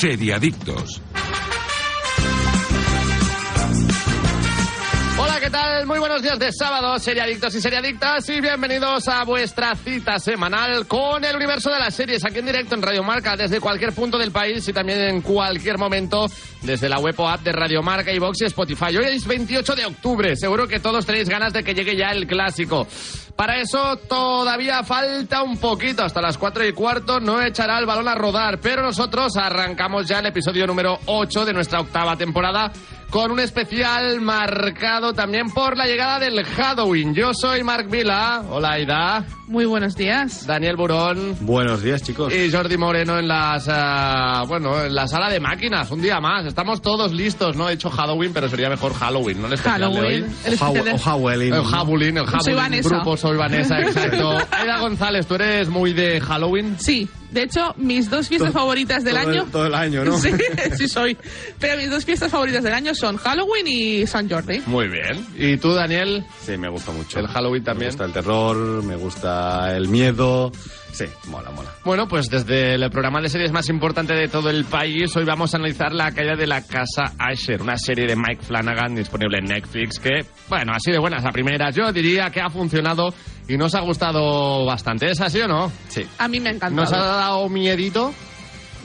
Seriadictos. Hola, ¿qué tal? Muy buenos días de sábado, seriadictos y seriadictas, y bienvenidos a vuestra cita semanal con el universo de las series, aquí en directo en Radio Marca, desde cualquier punto del país y también en cualquier momento, desde la web o app de Radio Marca, iVox y Spotify. Hoy es 28 de octubre, seguro que todos tenéis ganas de que llegue ya el clásico. Para eso todavía falta un poquito, hasta las 4 y cuarto no echará el balón a rodar, pero nosotros arrancamos ya el episodio número 8 de nuestra octava temporada con un especial marcado también por la llegada del Halloween. Yo soy Marc Vila. Hola, Aida. Muy buenos días. Daniel Burón. Buenos días, chicos. Y Jordi Moreno en las uh, bueno, en la sala de máquinas, un día más. Estamos todos listos, ¿no? He hecho Halloween, pero sería mejor Halloween, ¿no? El Halloween. El o Halloween. El Halloween, el Halloween. Soy Vanessa. Grupo, soy Vanessa, exacto. Aida González, ¿tú eres muy de Halloween? Sí. De hecho, mis dos fiestas todo, favoritas del todo año. El, todo el año, ¿no? Sí, sí soy. Pero mis dos fiestas favoritas del año son Halloween y San Jordi. Muy bien. ¿Y tú, Daniel? Sí, me gusta mucho. El Halloween también. Me gusta el terror, me gusta el miedo. Sí, mola, mola. Bueno, pues desde el programa de series más importante de todo el país, hoy vamos a analizar La caída de la casa Asher, una serie de Mike Flanagan disponible en Netflix que, bueno, así de buenas a primeras. Yo diría que ha funcionado y nos ha gustado bastante. ¿Es así o no? Sí. A mí me encanta. ¿Nos ha dado miedito?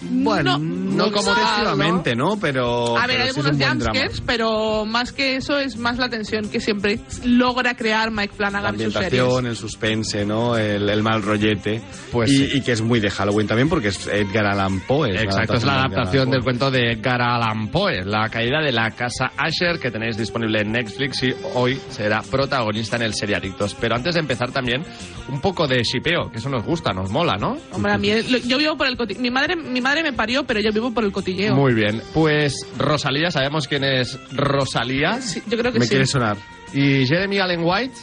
Bueno, No, no, como no. excesivamente, ¿no? Pero. A ver, pero hay sí es algunos jumpscares, pero más que eso es más la tensión que siempre logra crear Mike La Flanagan en sus series. ambientación, el suspense, ¿no? El, el mal rollete. Pues y, sí. y que es muy de Halloween también porque es Edgar Allan Poe. Exacto, es la adaptación del cuento de Edgar Allan Poe, La caída de la casa Asher, que tenéis disponible en Netflix y hoy será protagonista en el Seriadictos. Pero antes de empezar también, un poco de shipeo, que eso nos gusta, nos mola, ¿no? Hombre, a mí, yo vivo por el. Mi madre, mi madre me parió, pero yo vivo por el cotilleo. Muy bien. Pues Rosalía, sabemos quién es Rosalía. Sí, yo creo que Me sí. quiere sonar. Y Jeremy Allen White.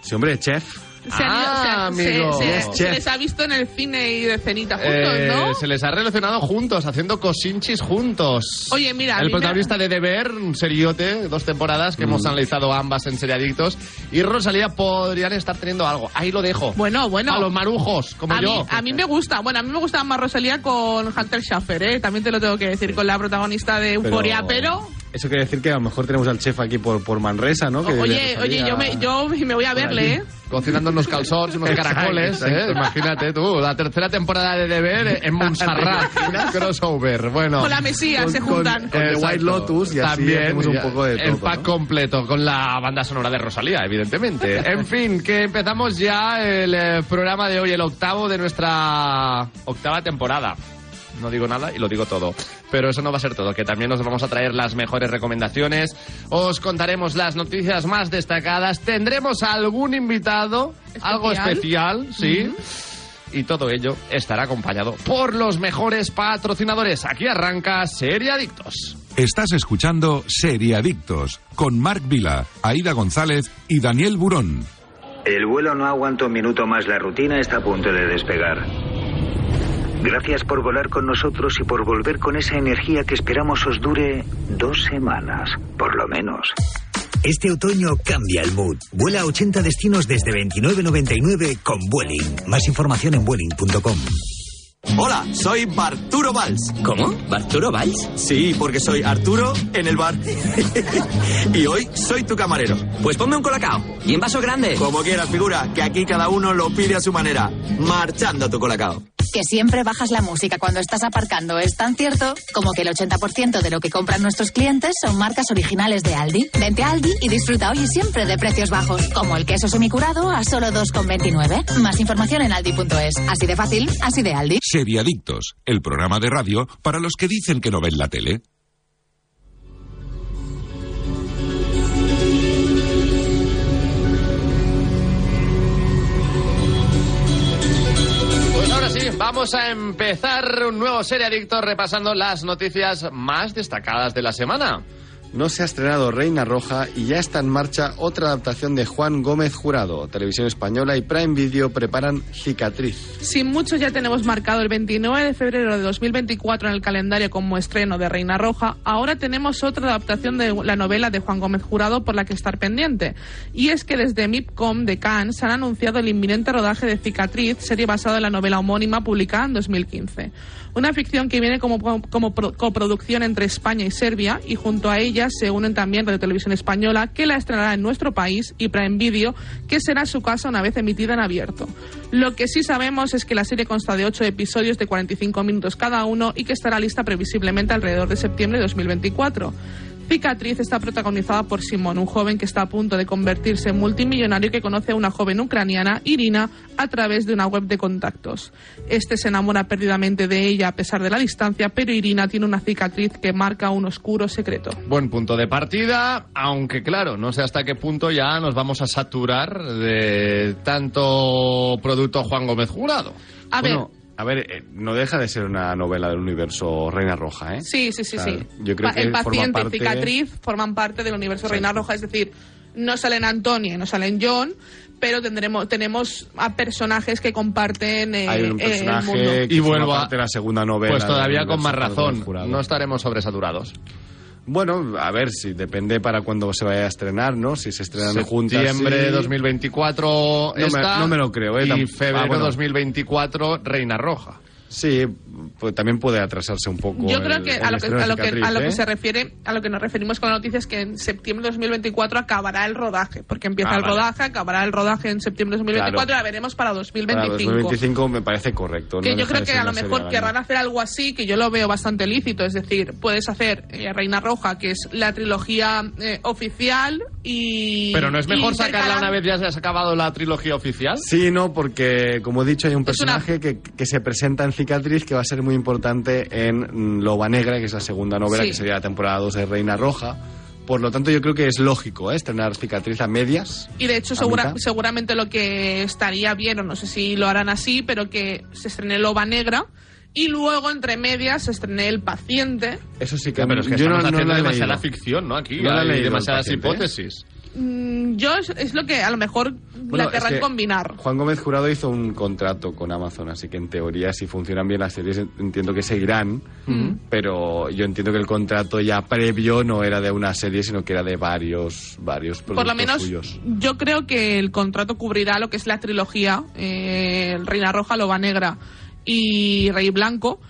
Sí, hombre, chef. Se, han ido- Ah, se se- amigo. se- Yes, se chef. les ha visto en el cine y de cenita juntos, eh, ¿no? Se les ha relacionado juntos, haciendo cosinchis juntos. Oye, mira, El mí me- protagonista de Deber, un seriote, dos temporadas que Mm. hemos analizado ambas en Seriadictos. Y Rosalía podrían estar teniendo algo. Ahí lo dejo. Bueno, bueno. A los marujos, como a, yo. mí, a mí me gusta, bueno, a mí me gusta más Rosalía con Hunter Schaffer, ¿eh? También te lo tengo que decir, con la protagonista de Euforia, pero... Eso quiere decir que a lo mejor tenemos al chef aquí por, por Manresa, ¿no? Que oye, oye, yo me, yo me voy a verle, ¿eh? Cocinando unos calzots, unos caracoles. ¿eh? Imagínate tú, la tercera temporada de Deber en Montserrat. crossover, bueno. Con la Mesías Con- se con- juntan. con- The Exacto. White Lotus y así También hacemos un poco de El todo, pack ¿no? completo con la banda sonora de Rosalía, evidentemente. en fin, que empezamos ya el eh, programa de hoy, el octavo de nuestra octava temporada. No digo nada y lo digo todo. Pero eso no va a ser todo, que también os vamos a traer las mejores recomendaciones, os contaremos las noticias más destacadas, tendremos algún invitado, algo ¿Especial? especial, sí. Y todo ello estará acompañado por los mejores patrocinadores. Aquí arranca Seriadictos. Estás escuchando Seriadictos con Marc Vila, Aida González y Daniel Burón. El vuelo no aguanta un minuto más, la rutina está a punto de despegar. Gracias por volar con nosotros y por volver con esa energía que esperamos os dure dos semanas, por lo menos. Este otoño cambia el mood. Vuela a 80 destinos desde 29.99 con Vueling. Más información en vueling.com. Hola, soy Barturo Valls. ¿Cómo? ¿Barturo Valls? Sí, porque soy Arturo en el bar. y hoy soy tu camarero. Pues ponme un colacao. Y en vaso grande. Como quieras, figura, que aquí cada uno lo pide a su manera. Marchando tu colacao. Que siempre bajas la música cuando estás aparcando es tan cierto como que el 80% de lo que compran nuestros clientes son marcas originales de Aldi. Vente a Aldi y disfruta hoy y siempre de precios bajos, como el queso semicurado a solo 2,29. Más información en aldi.es. Así de fácil, así de Aldi. Seriadictos, el programa de radio para los que dicen que no ven la tele. Pues ahora sí, vamos a empezar un nuevo Seriadictos repasando las noticias más destacadas de la semana. No se ha estrenado Reina Roja y ya está en marcha otra adaptación de Juan Gómez Jurado. Televisión Española y Prime Video preparan Cicatriz. Sin mucho ya tenemos marcado el 29 de febrero de 2024 en el calendario como estreno de Reina Roja. Ahora tenemos otra adaptación de la novela de Juan Gómez Jurado por la que estar pendiente. Y es que desde MIPCOM de Cannes han anunciado el inminente rodaje de Cicatriz, serie basada en la novela homónima publicada en 2015. Una ficción que viene como, como pro- coproducción entre España y Serbia y junto a ella se unen también Radio Televisión Española que la estrenará en nuestro país y Prime Video que será su casa una vez emitida en abierto. Lo que sí sabemos es que la serie consta de ocho episodios de 45 minutos cada uno y que estará lista previsiblemente alrededor de septiembre de 2024. Cicatriz está protagonizada por Simón, un joven que está a punto de convertirse en multimillonario que conoce a una joven ucraniana, Irina, a través de una web de contactos. Este se enamora perdidamente de ella a pesar de la distancia, pero Irina tiene una cicatriz que marca un oscuro secreto. Buen punto de partida, aunque claro, no sé hasta qué punto ya nos vamos a saturar de tanto producto Juan Gómez Jurado. A ver, a ver, eh, no deja de ser una novela del universo Reina Roja, ¿eh? Sí, sí, sí, O sea, sí. yo creo Pa- que el forma paciente parte- y cicatriz forman parte del universo Reina Roja, es decir, no salen Antonia y no salen John, pero tendremos tenemos a personajes que comparten eh, Hay un eh, el personaje mundo. que Y vuelvo a- parte de la segunda novela. Pues todavía con más razón, no estaremos sobresaturados. Bueno, a ver, si depende para cuándo se vaya a estrenar, ¿no? Si se estrenan juntas. Septiembre sí. 2024 me- esta, no me lo creo, ¿eh? Y Tam- febrero ah, bueno. 2024 Reina Roja. Sí, pues también puede atrasarse un poco. Yo creo el- que el a lo que, a lo que, Cicatriz, a lo que ¿eh? se refiere, a lo que nos referimos con la noticia es que en septiembre de 2024 acabará el rodaje, porque empieza Ah, el vale. rodaje, acabará el rodaje en septiembre de 2024 Claro. y la veremos para Para 2025. 2025 me parece correcto. que no yo creo que a lo mejor querrán hacer algo así, que yo lo veo bastante lícito. Es decir, puedes hacer eh, Reina Roja, que es la trilogía eh, oficial, y. Pero no es mejor sacarla una vez ya se ha acabado la trilogía oficial. Sí, no, porque como he dicho hay un Es una- personaje que, que se presenta en Cicatriz que va a ser muy importante en Loba Negra, que es la segunda novela, Sí. que sería la temporada 2 de Reina Roja. Por lo tanto, yo creo que es lógico ¿eh? estrenar Cicatriz a medias. Y de hecho, seguramente lo que estaría bien, o no sé si lo harán así, pero que se estrene Loba Negra. Y luego, entre medias, se estrene El Paciente. Eso sí que Pero es que yo estamos no, haciendo demasiada leído. ficción, ¿no? Aquí No hay demasiadas paciente, ¿eh? Mm, Yo es, es lo que a lo mejor Bueno, la querrán es que combinar. Juan Gómez Jurado hizo un contrato con Amazon, así que en teoría, si funcionan bien las series, entiendo que seguirán. Pero yo entiendo que el contrato ya previo no era de una serie, sino que era de varios, varios productos Por lo menos, suyos. yo creo que el contrato cubrirá lo que es la trilogía: eh, Reina Roja, Loba Negra y Rey Blanco.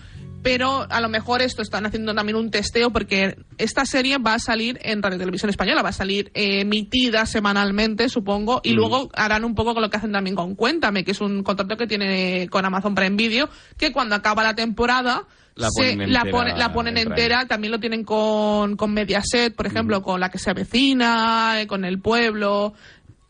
Pero a lo mejor esto están haciendo también un testeo porque esta serie va a salir en Radio Televisión Española, va a salir eh, emitida semanalmente, supongo, y Mm. luego harán un poco con lo que hacen también con Cuéntame, que es un contrato que tiene con Amazon Prime Video, que cuando acaba la temporada La se- ponen la, entera pone- la ponen entera, también lo tienen con, con Mediaset, por ejemplo, con La que se avecina, eh, con El Pueblo,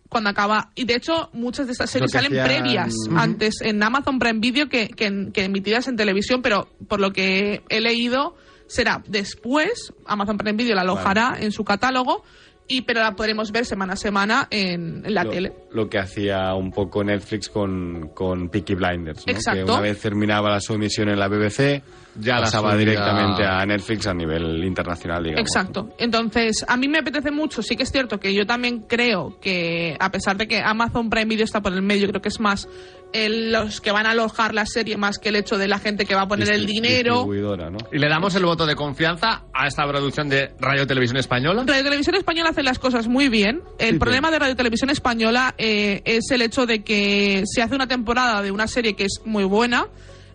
cuando acaba. Y de hecho, muchas de estas series salen hacían- previas antes en Amazon Prime Video que, que, que emitidas en televisión, pero por lo que he leído, será después. Amazon Prime Video la alojará en su catálogo. Y, pero la podremos ver semana a semana en, en la lo, tele. lo que hacía un poco Netflix con, con Peaky Blinders, ¿no? Exacto. que una vez terminaba la su emisión en la BBC, Ya pasaba directamente a Netflix a nivel internacional, digamos. Exacto. Entonces, a mí me apetece mucho. Sí que es cierto que yo también creo que, a pesar de que Amazon Prime Video está por el medio, creo que es más el- los que van a alojar la serie más que el hecho de la gente que va a poner el dinero. distribuidora, ¿no? Y le damos el voto de confianza a esta producción de Radio Televisión Española. Radio Televisión Española hace las cosas muy bien. El Sí, problema de Radio Televisión Española eh, es el hecho de que se hace una temporada de una serie que es muy buena,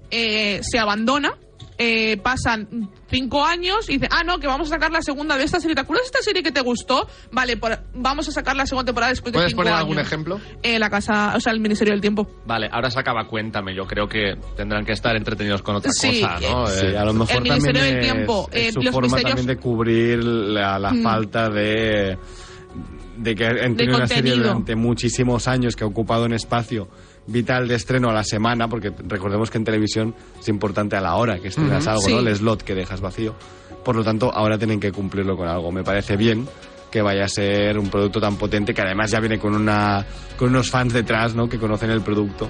eh, se abandona, eh, pasan cinco años y dicen, ah, no, que vamos a sacar la segunda de esta serie. ¿Te acuerdas de esta serie que te gustó? Vale, por- vamos a sacar la segunda temporada después de ¿Puedes cinco poner años. algún ejemplo? Eh, la casa, o sea, el Ministerio del Tiempo. Vale, ahora se acaba Cuéntame. Yo creo que tendrán que estar entretenidos con otra Sí, cosa, ¿no? Sí, Eh, a lo mejor el Ministerio también del es- Tiempo, es eh, su los forma misterios- también de cubrir la, la Mm. falta de de que han tenido una serie durante muchísimos años que ha ocupado un espacio vital de estreno a la semana, porque recordemos que en televisión es importante a la hora que estrenas Ujú, algo, sí. ¿no? El slot que dejas vacío. Por lo tanto, ahora tienen que cumplirlo con algo. Me parece bien que vaya a ser un producto tan potente que además ya viene con una con unos fans detrás, ¿no? Que conocen el producto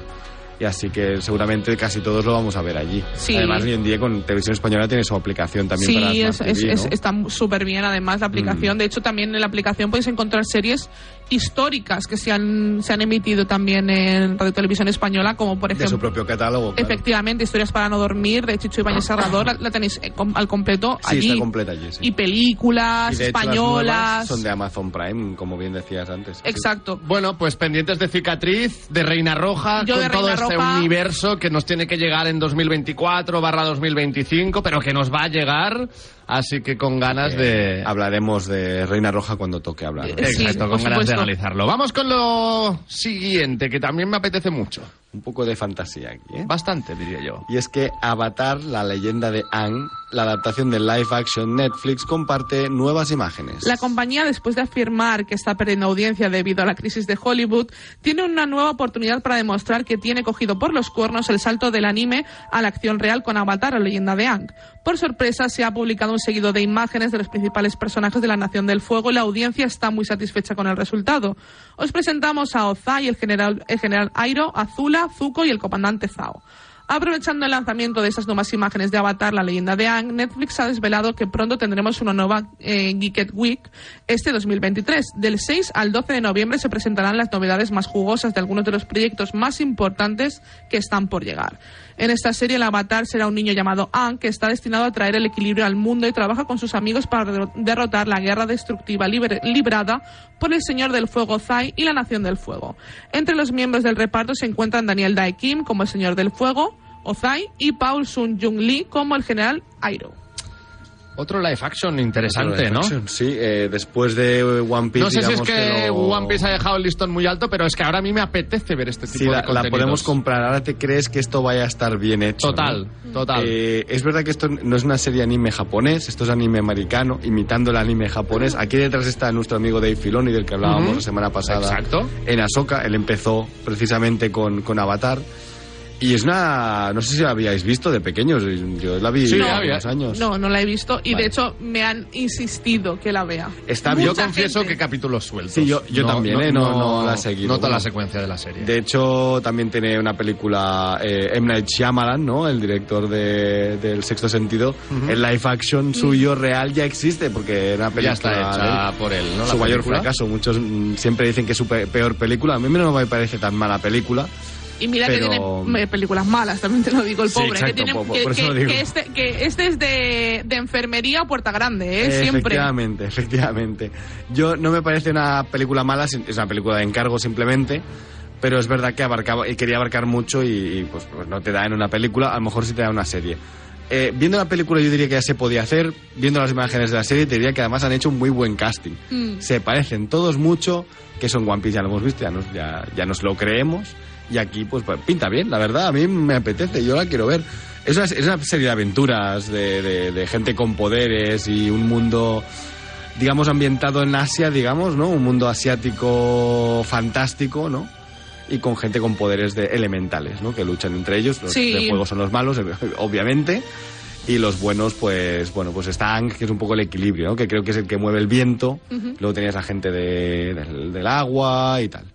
y así que seguramente casi todos lo vamos a ver allí. Sí. Además, hoy en día con Televisión Española tiene su aplicación también para Sí, es, Smart es- TV, es- ¿no? está súper bien además la Mm. aplicación. De hecho, también en la aplicación podéis encontrar series históricas que se han, se han emitido también en Radio Televisión Española, como por de su ejemplo... propio catálogo. claro. Efectivamente, Historias para no dormir de Chicho Ibáñez Serrador, la, la tenéis eh, al completo Sí, allí. está completa allí, sí. Y películas Y de hecho, las españolas. nuevas son de Amazon Prime, como bien decías antes. Sí. Exacto. Bueno, pues pendientes de Cicatriz, de Reina Roja, Yo con de todo este Roja- universo que nos tiene que llegar en 2024 barra 2025, pero que nos va a llegar, así que con ganas de... Eh, Hablaremos de Reina Roja cuando toque hablar. Exacto, con ganas de analizarlo. Vamos con lo siguiente, que también me apetece mucho. Un poco de fantasía aquí, ¿eh? Bastante, diría yo. Y es que Avatar, la leyenda de Aang, la adaptación de live action Netflix, comparte nuevas imágenes. La compañía, después de afirmar que está perdiendo audiencia debido a la crisis de Hollywood, tiene una nueva oportunidad para demostrar que tiene cogido por los cuernos el salto del anime a la acción real con Avatar, la leyenda de Aang. Por sorpresa, se ha publicado un seguido de imágenes de los principales personajes de la Nación del Fuego y la audiencia está muy satisfecha con el resultado. Os presentamos a Ozai, el general, el general Airo, Azula, Zuko y el comandante Zhao. Aprovechando el lanzamiento de estas nuevas imágenes de Avatar, la leyenda de Aang, Netflix ha desvelado que pronto tendremos una nueva eh, Geeked Week este 2023. Del 6 al 12 de noviembre se presentarán las novedades más jugosas de algunos de los proyectos más importantes que están por llegar. En esta serie, el Avatar será un niño llamado Aang que está destinado a traer el equilibrio al mundo y trabaja con sus amigos para derro- derrotar la guerra destructiva librada por el Señor del Fuego Zai y la Nación del Fuego. Entre los miembros del reparto se encuentran Daniel Dae Kim como el Señor del Fuego, Ozai, y Paul Sun Jung Lee como el General Airo. Otro live action interesante, Live ¿no? action, Sí, eh, después de One Piece. No sé si es que lo- One Piece ha dejado el listón muy alto, pero es que ahora a mí me apetece ver este tipo Sí, de la, la podemos comprar. Ahora te crees que esto vaya a estar bien hecho. Total, ¿no? total. Eh, es verdad que esto no es una serie anime japonés, esto es anime americano, imitando el anime japonés. Aquí detrás está nuestro amigo Dave Filoni, del que hablábamos Ujú. la semana pasada. Exacto. En Ahsoka, él empezó precisamente con, con Avatar. Y es una. No sé si la habíais visto de pequeños. Yo la vi Sí, hace unos años. No, no la he visto y Vale. de hecho me han insistido que la vea. Está Yo Mucha confieso gente. que capítulos sueltos. Sí, yo- yo también, ¿eh? No- no la he seguido. No toda la secuencia de la serie. De hecho, también tiene una película eh, M. Night Shyamalan, ¿no? El director de, del Sexto Sentido. El live action suyo real ya existe porque era una película ya está hecha de él. por él, ¿no? La su mayor película. fracaso. Muchos mm, siempre dicen que es su pe- peor película. A mí no me parece tan mala película. Y mira que Pero- tiene eh, películas malas, también te lo digo, el Sí, pobre. exacto, que, tiene, que, que- que este, que este es de, de enfermería a puerta grande, ¿eh? Siempre. Efectivamente, efectivamente. Yo no me parece una película mala, es una película de encargo simplemente. Pero es verdad que abarcaba y quería abarcar mucho y, y, pues, pues no te da en una película, a lo mejor sí te da en una serie. Eh, viendo la película yo diría que ya se podía hacer, viendo las imágenes de la serie te diría que además han hecho un muy buen casting. Mm. Se parecen todos mucho, que son One Piece ya lo hemos visto, ya nos, ya, ya nos lo creemos. Y aquí pues, pues, pinta bien, la verdad, a mí me apetece, yo la quiero ver. Es una, es una serie de aventuras, de, de- de gente con poderes y un mundo, digamos, ambientado en Asia, digamos, ¿no? Un mundo asiático fantástico, ¿no? Y con gente con poderes de elementales, ¿no? Que luchan entre ellos. Los Sí. de fuego son los malos, obviamente. Y los buenos, pues, bueno, pues está Aang, que es un poco el equilibrio, ¿no? Que creo que es el que mueve el viento. Luego tenías la gente de- del, del agua y tal.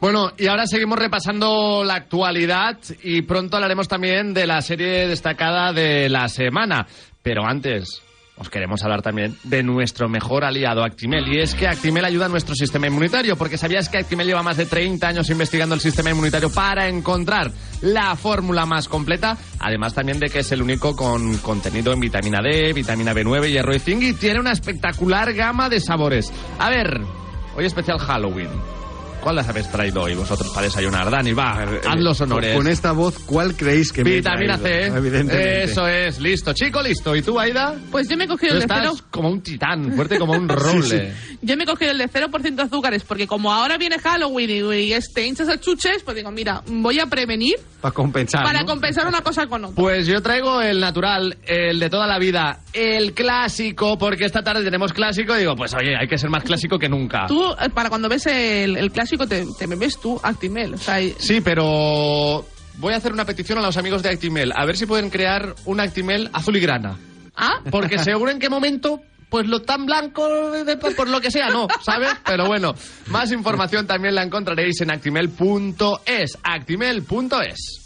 Bueno, y ahora seguimos repasando la actualidad y pronto hablaremos también de la serie destacada de la semana. Pero antes, os queremos hablar también de nuestro mejor aliado, Actimel. Y es que Actimel ayuda a nuestro sistema inmunitario, porque sabías que Actimel lleva más de 30 años investigando el sistema inmunitario para encontrar la fórmula más completa, además también de que es el único con contenido en vitamina D, vitamina B9, hierro y zinc y tiene una espectacular gama de sabores. A ver, hoy especial Halloween. ¿Cuál las habéis traído hoy vosotros para desayunar? Dani, va, haz los honores. Con esta voz, ¿cuál creéis que me Vitamina C. Evidentemente. Eso es, listo. Chico, listo. ¿Y tú, Aida? Pues yo me he cogido Tú el de estás cero. como un titán, fuerte como un roble. Yo me he cogido el de 0% azúcares porque como ahora viene Halloween y, y este hinchas a chuches, pues digo, mira, voy a prevenir Para compensar. para ¿no? compensar una cosa con otra. Pues yo traigo el natural, el de toda la vida, el clásico, porque esta tarde tenemos clásico y digo, pues oye, hay que ser más clásico que nunca. Tú, eh, para cuando ves el, el clásico, te, te bebes tú Actimel. O sea, y- Sí, pero voy a hacer una petición a los amigos de Actimel, a ver si pueden crear un Actimel azul y grana. ¿Ah? Porque seguro en qué momento pues lo tan blanco, por lo que sea, no, ¿sabes? Pero bueno, más información también la encontraréis en actimel.es. Actimel.es.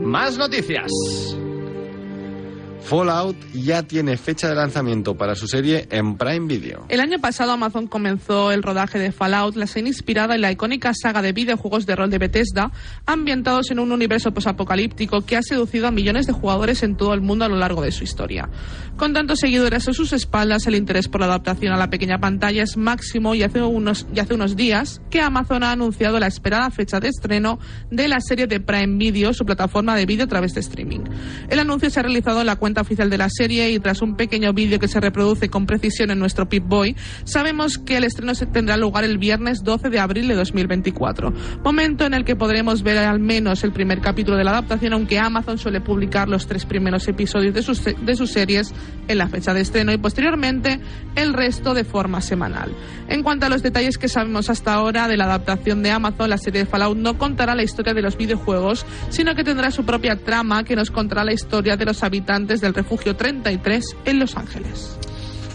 Más noticias. Fallout ya tiene fecha de lanzamiento para su serie en Prime Video. El año pasado Amazon comenzó el rodaje de Fallout, la serie inspirada en la icónica saga de videojuegos de rol de Bethesda, ambientados en un universo posapocalíptico que ha seducido a millones de jugadores en todo el mundo a lo largo de su historia. Con tantos seguidores a sus espaldas, el interés por la adaptación a la pequeña pantalla es máximo y hace unos, y hace unos días que Amazon ha anunciado la esperada fecha de estreno de la serie de Prime Video, su plataforma de vídeo a través de streaming. El anuncio se ha realizado en la cuenta oficial de la serie y tras un pequeño vídeo que se reproduce con precisión en nuestro Pip-Boy, sabemos que el estreno se tendrá lugar el viernes 12 de abril de 2024, momento en el que podremos ver al menos el primer capítulo de la adaptación, aunque Amazon suele publicar los tres primeros episodios de sus, de sus series en la fecha de estreno y posteriormente el resto de forma semanal. En cuanto a los detalles que sabemos hasta ahora de la adaptación de Amazon, la serie de Fallout no contará la historia de los videojuegos, sino que tendrá su propia trama que nos contará la historia de los habitantes del refugio 33 en Los Ángeles.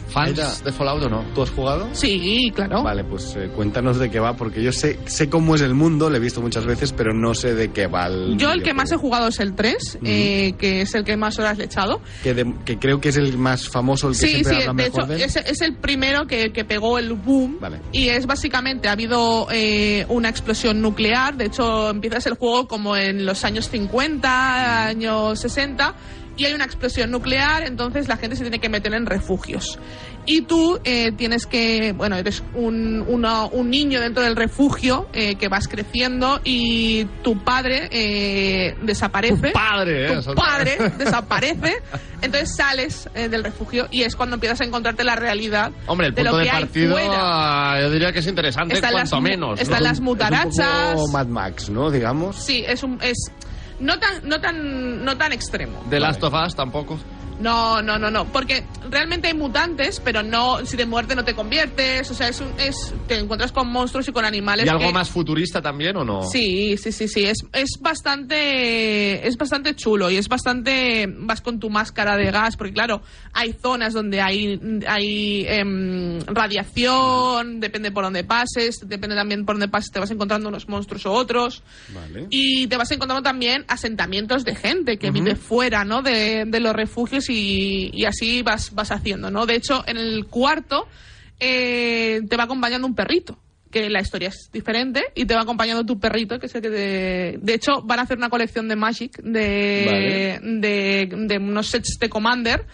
¿Fans de Fallout o no? ¿Tú has jugado? Sí, claro. Vale, pues eh, cuéntanos de qué va, porque yo sé, sé cómo es el mundo, lo he visto muchas veces, pero no sé de qué va el Yo el que más he jugado es el 3, eh, que es el que más horas le he echado. que, de- que creo que es el más famoso, el que Sí, siempre sí, hablan de mejor hecho de él. es, es el primero que, que pegó el boom Vale. y es básicamente, ha habido eh, una explosión nuclear, de hecho empiezas el juego como en los años 50, años 60 y hay una explosión nuclear, entonces la gente se tiene que meter en refugios. Y tú eh, tienes que, bueno, eres un, uno- un niño dentro del refugio eh, que vas creciendo y tu padre eh, desaparece. Tu padre, ¿eh? Tu Eso- padre desaparece. Entonces sales eh, del refugio y es cuando empiezas a encontrarte la realidad Hombre, el de punto lo de que hay partida fuera. yo diría que es interesante Están las cuanto mu- menos. están ¿no? las Es mutarachas. un poco Mad Max, ¿no? Digamos. Sí, es un es no tan no tan no tan extremo. The Last of Us tampoco. No, no, no, no, porque realmente hay mutantes, pero no si de muerte no te conviertes, o sea, es un, es te encuentras con monstruos y con animales ¿Y algo que- más futurista también o no? Sí, sí, sí, sí. Es, es bastante. Es bastante chulo y es bastante. Vas con tu máscara de gas, porque claro, hay zonas donde hay, hay em, radiación, depende por dónde pases, depende también por dónde pases, te vas encontrando unos monstruos u otros. Vale. Y te vas encontrando también asentamientos de gente que vive fuera, ¿no? De, de los refugios y, y así vas, vas haciendo, ¿no? De hecho, en el cuarto eh, te va acompañando un perrito que la historia es diferente y te va acompañando tu perrito, que es el que te... De hecho, van a hacer una colección de Magic de, de, de unos sets de Commander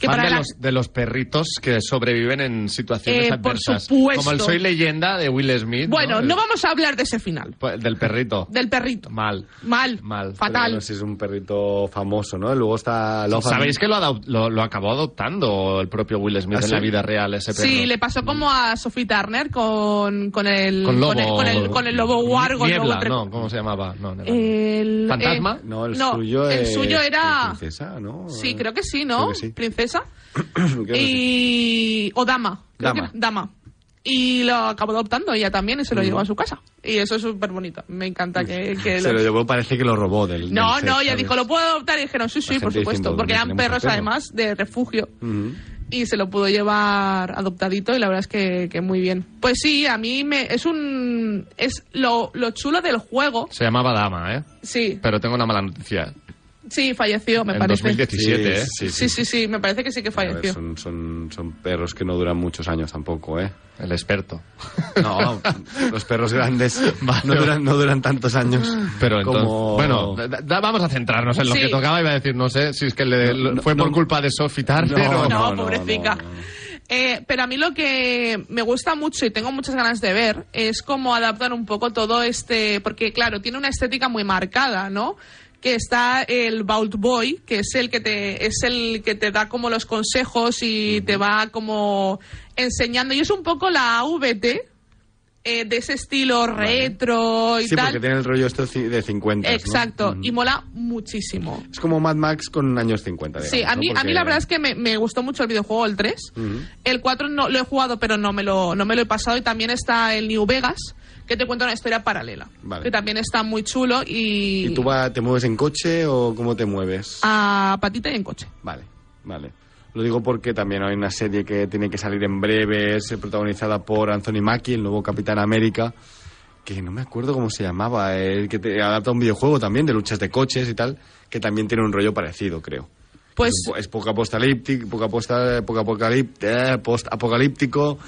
que Fan para de, la- los, de los perritos que sobreviven en situaciones Eh, por adversas. supuesto. Como el Soy Leyenda de Will Smith. Bueno, no vamos a hablar de ese final, pues, Del perrito. del perrito. Mal. Mal, Mal. Pero fatal. bueno, si es un perrito famoso, ¿no? Luego está Love and- ¿Sabéis que lo, lo, lo acabó adoptando el propio Will Smith ¿Ah, en sí? la vida real, ese perro? Sí, le pasó como a Sophie Turner con, con el Con lobo. el, con el, con el lobo wargo. el Niebla, lobo no, ¿cómo se llamaba? No. El, ¿Fantasma? eh, No, el no, suyo el es suyo era princesa, ¿no? sí, creo que sí, Creo ¿no? que sí. Princesa Y o dama, Creo Dama. que- dama. Y lo acabó adoptando ella también y se lo Ujú. llevó a su casa. Y eso es súper bonito. Me encanta que, que Se lo- lo llevó, parece que lo robó del. No, del no, set, ella ¿sabes? dijo, ¿lo puedo adoptar? Y dijeron, sí, sí, por supuesto. Porque "¿Dónde eran perros al perro?". además de refugio. Y se lo pudo llevar adoptadito y la verdad es que, que muy bien. Pues sí, a mí me es un es lo, lo chulo del juego. Se llamaba Dama, ¿eh? Sí, Pero tengo una mala noticia. Sí, falleció, me en parece. 2017, ¿eh? Sí, Sí, sí, sí, me parece que sí que A ver, falleció. son, son, son perros que no duran muchos años tampoco, ¿eh? El experto. No, los perros grandes Vale. no, duran, no duran tantos años. Pero entonces, como... bueno, da- da- vamos a centrarnos en lo Sí. que tocaba. Iba a decir, no sé si es que le- No, no, fue por no. culpa de Sophie Turner No, No, no, no, pobrecita. no, no. Eh, pero a mí lo que me gusta mucho y tengo muchas ganas de ver es cómo adaptar un poco todo este, porque claro, tiene una estética muy marcada, ¿no? Que está el Vault Boy, que es el que te es el que te da como los consejos y te va como enseñando y es un poco la AVT eh, de ese estilo retro y Sí, tal. porque tiene el rollo esto de 50. ¿no? Exacto, y mola muchísimo. Es como Mad Max con años 50, Sí, digamos, a mí, ¿no? a mí la verdad es que me, me gustó mucho el videojuego, el 3. Ujú. El 4 no lo he jugado, pero no me lo, no me lo he pasado. Y también está el New Vegas, que te cuenta una historia paralela. Vale. Que también está muy chulo y. ¿Y tú va- te mueves en coche o cómo te mueves? A patita y en coche. Vale, vale. Lo digo porque también hay una serie que tiene que salir en breve, es protagonizada por Anthony Mackie, el nuevo Capitán América, que no me acuerdo cómo se llamaba, el que te adapta un videojuego también de luchas de coches y tal, que también tiene un rollo parecido, creo. Pues Es, es poco apocalíptico, poco, poco apocalípt- post-apocalíptico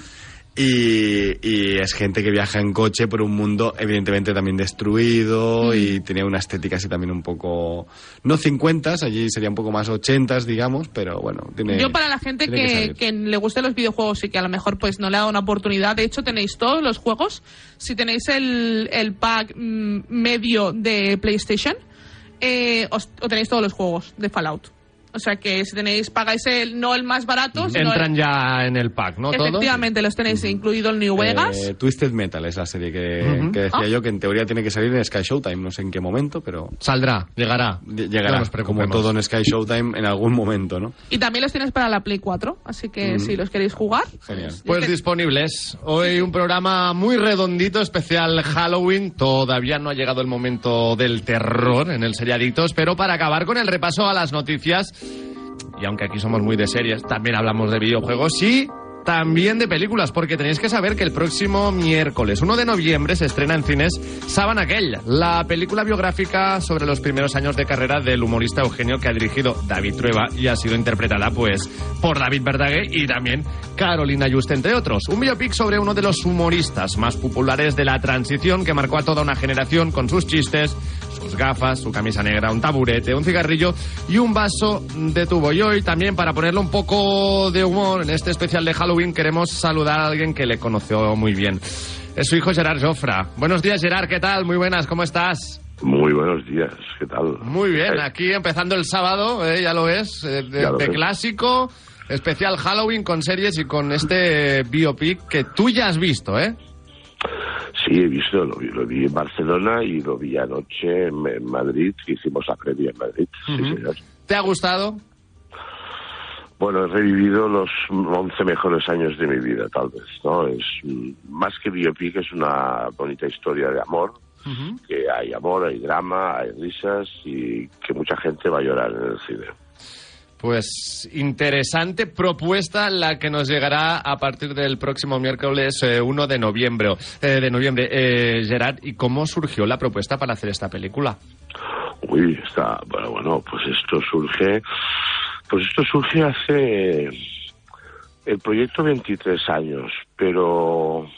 y, y es gente que viaja en coche por un mundo evidentemente también destruido y tenía una estética así también un poco no 50 allí sería un poco más 80 digamos pero bueno tiene Yo para la gente que, le gusten los videojuegos y que a lo mejor pues no le ha dado una oportunidad, de hecho tenéis todos los juegos, si tenéis el, el pack mm, medio de PlayStation, eh, os, o tenéis todos los juegos de Fallout. O sea que si tenéis, pagáis el, no el más barato, sino Entran el- ya en el pack, ¿no? Todos. efectivamente los tenéis incluido el New Vegas. Eh, Twisted Metal es la serie que, decía Ah. yo que en teoría tiene que salir en Sky Showtime no sé en qué momento pero Saldrá, llegará. No llegará nos como todo en Sky Showtime en algún momento ¿no? Y también los tienes para la Play 4, así que si los queréis jugar. Genial. Pues disponibles. Hoy un programa muy redondito, especial Halloween. Todavía no ha llegado el momento del terror en el Seriadictos, pero para acabar con el repaso a las noticias, y aunque aquí somos muy de series, también hablamos de videojuegos y también de películas, porque tenéis que saber que el próximo miércoles 1 de noviembre se estrena en cines Saban Aquell, la película biográfica sobre los primeros años de carrera del humorista Eugenio que ha dirigido David Trueba y ha sido interpretada pues por David Verdaguer y también Carolina Just, entre otros. Un biopic sobre uno de los humoristas más populares de la transición que marcó a toda una generación con sus chistes, sus gafas, su camisa negra, un taburete, un cigarrillo y un vaso de tubo. Y hoy también para ponerle un poco de humor en este especial de Halloween queremos saludar a alguien que le conoció muy bien. Es su hijo Gerard Jofra. Buenos días Gerard, ¿qué tal? Muy buenas, ¿cómo estás? Muy buenos días, ¿qué tal? Muy bien, Eh, aquí empezando el sábado, eh, ya lo ves, eh, de, lo clásico, especial Halloween con series y con este biopic que tú ya has visto, ¿eh? Sí, he visto, lo vi, lo vi en Barcelona y lo vi anoche en, en Madrid, que hicimos la previa en Madrid. Sí, señor. ¿Te ha gustado? Bueno, he revivido los 11 mejores años de mi vida, tal vez, ¿no? Es más que biopic, es una bonita historia de amor, que hay amor, hay drama, hay risas y que mucha gente va a llorar en el cine. Pues interesante propuesta la que nos llegará a partir del próximo miércoles eh, 1 de noviembre. eh, de noviembre. Eh, Gerard, ¿y cómo surgió la propuesta para hacer esta película? Uy, está, bueno, bueno, pues esto surge, pues esto surge hace el proyecto 23 años, pero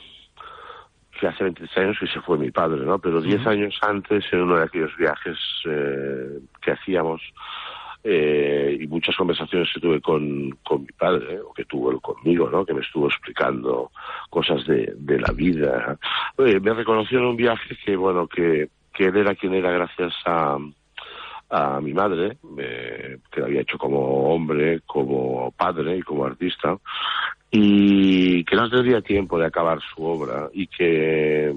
que hace 23 años que se fue mi padre, ¿no? Pero 10 años antes, en uno de aquellos viajes eh, que hacíamos, eh, y muchas conversaciones que tuve con, con mi padre, o que tuvo él conmigo, ¿no? que me estuvo explicando cosas de, de la vida. Me reconoció en un viaje que, bueno, que, que él era quien era gracias a, a mi madre, eh, que lo había hecho como hombre, como padre y como artista, y que no tendría tiempo de acabar su obra y que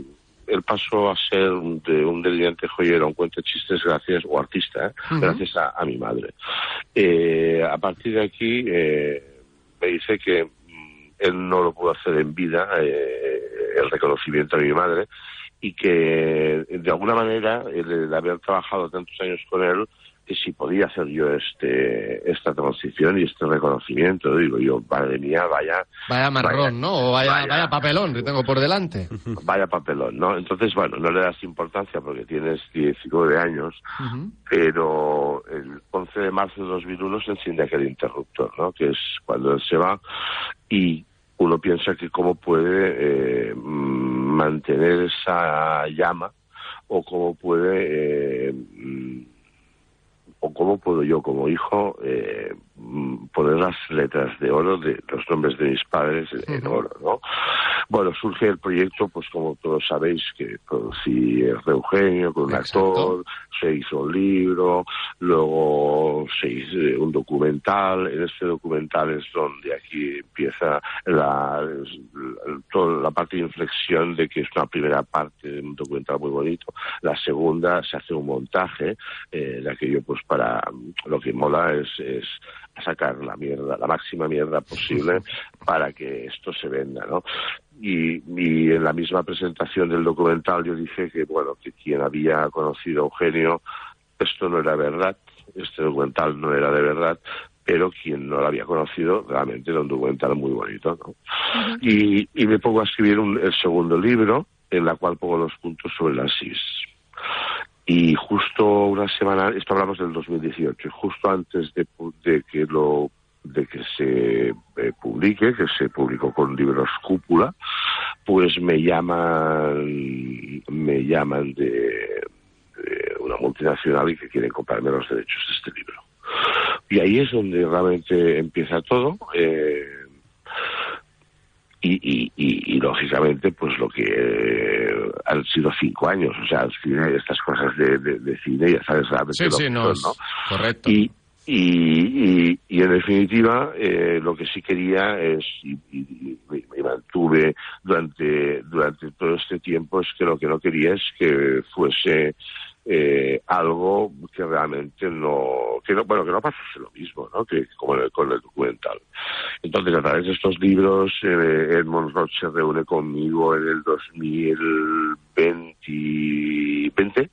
él pasó a ser un- de un delineante joyero, un cuento de chistes gracias, o artista, ¿eh? Gracias a, a mi madre. Eh, a partir de aquí eh, me dice que mm, él no lo pudo hacer en vida, eh, el reconocimiento a mi madre, y que de alguna manera, el, el haber trabajado tantos años con él, que si podía hacer yo este esta transición y este reconocimiento, digo yo, madre mía, vaya, Vaya marrón, ¿no? O vaya, vaya. vaya papelón que tengo por delante. vaya papelón, ¿no? Entonces, bueno, no le das importancia porque tienes 19 años, pero el 11 de marzo de 2001 se enciende aquel interruptor, ¿no? Que es cuando él se va y uno piensa que cómo puede eh, mantener esa llama o cómo puede eh, o cómo puedo yo como hijo eh, mm, poner las letras de oro de los nombres de mis padres en oro, ¿no? Bueno, surge el proyecto, pues como todos sabéis, que el de Eugenio con un actor, se hizo un libro, luego se hizo eh, un documental. En este documental es donde aquí empieza la, la- toda la parte de inflexión de que es una primera parte de un documental muy bonito. La segunda se hace un montaje eh, de aquello, pues para lo que mola es, es sacar la mierda, la máxima mierda posible para que esto se venda, ¿no? Y, y en la misma presentación del documental yo dije que, bueno, que quien había conocido a Eugenio, esto no era verdad, este documental no era de verdad, pero quien no lo había conocido realmente era un documental muy bonito, ¿no? y, y me pongo a escribir un- el segundo libro, en la cual pongo los puntos sobre las SIS. Y justo una semana, esto hablamos del 2018, y justo antes de, de que lo de que se eh, publique, que se publicó con libros Cúpula, pues me llaman, me llaman de, de una multinacional y que quieren comprarme los derechos de este libro. Y ahí es donde realmente empieza todo. eh, y, y, y, y, lógicamente pues lo que eh, han sido cinco años o sea el cine, estas cosas de, de, de cine ya sabes realmente Sí, lo sí, que no, son, es correcto. y, y, y, y en definitiva, eh, lo que sí quería es, y, y- y me mantuve durante, durante todo este tiempo, es que lo que no quería es que fuese eh, algo que realmente no, que no, bueno, que no pasase lo mismo, ¿no? Que como el- con el documental. Entonces, a través de estos libros, eh, Edmond Roth se reúne conmigo en el 2020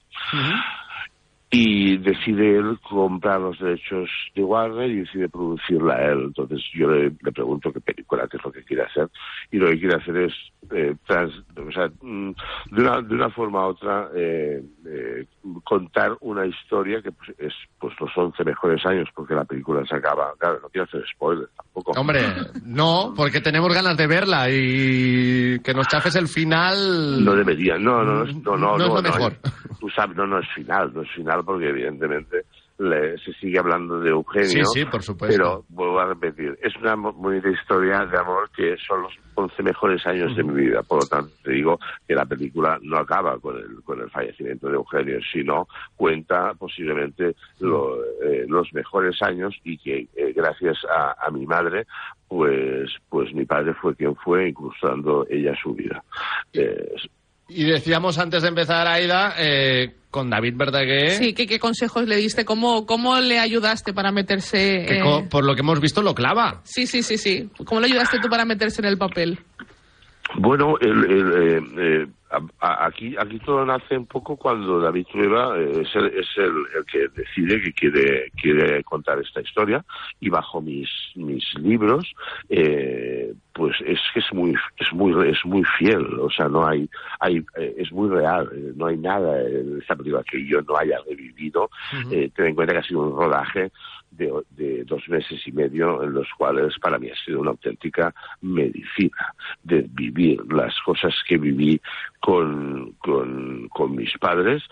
y decide él comprar los derechos de Warner y decide producirla él. Entonces yo le, le pregunto qué película, qué es lo que quiere hacer. Y lo que quiere hacer es, eh, trans- o sea, mm, de, una, de una forma u otra, eh, eh, contar una historia que pues, es pues los 11 mejores años, porque la película se acaba. Claro, no quiero hacer spoilers tampoco. Hombre, no, porque tenemos ganas de verla y que nos chafes el final. No debería, no, no, no, no, no, No es lo mejor. Tú sabes, no, no es final, no es final porque evidentemente le- se sigue hablando de Eugenio. Sí, sí, por supuesto. Pero vuelvo a repetir, es una bonita historia de amor que son los 11 mejores años de mi vida. Por lo tanto, te digo que la película no acaba con el, con el fallecimiento de Eugenio, sino cuenta posiblemente lo- eh, los mejores años y que eh, gracias a, a mi madre, pues, pues mi padre fue quien fue, incluso dando ella su vida. Eh, Y decíamos antes de empezar, Aida, eh, con David Verdaguer, Sí, ¿qué, qué consejos le diste? ¿Cómo, ¿Cómo le ayudaste para meterse...? eh, por lo que hemos visto lo clava. Sí, sí, sí, sí. ¿Cómo le ayudaste tú para meterse en el papel? Bueno, el, el, eh, eh, a- aquí, aquí todo nace un poco cuando David Trueba eh, es, el, es el, que decide que quiere, quiere contar esta historia y bajo mis, mis libros, eh, pues es que es muy, es muy, es muy fiel, o sea, no hay, hay, eh, es muy real, no hay nada en esta película que yo no haya revivido. Eh, ten en cuenta que ha sido un rodaje de, de dos meses y medio en los cuales para mí ha sido una auténtica medicina de vivir las cosas que viví con, con, con mis padres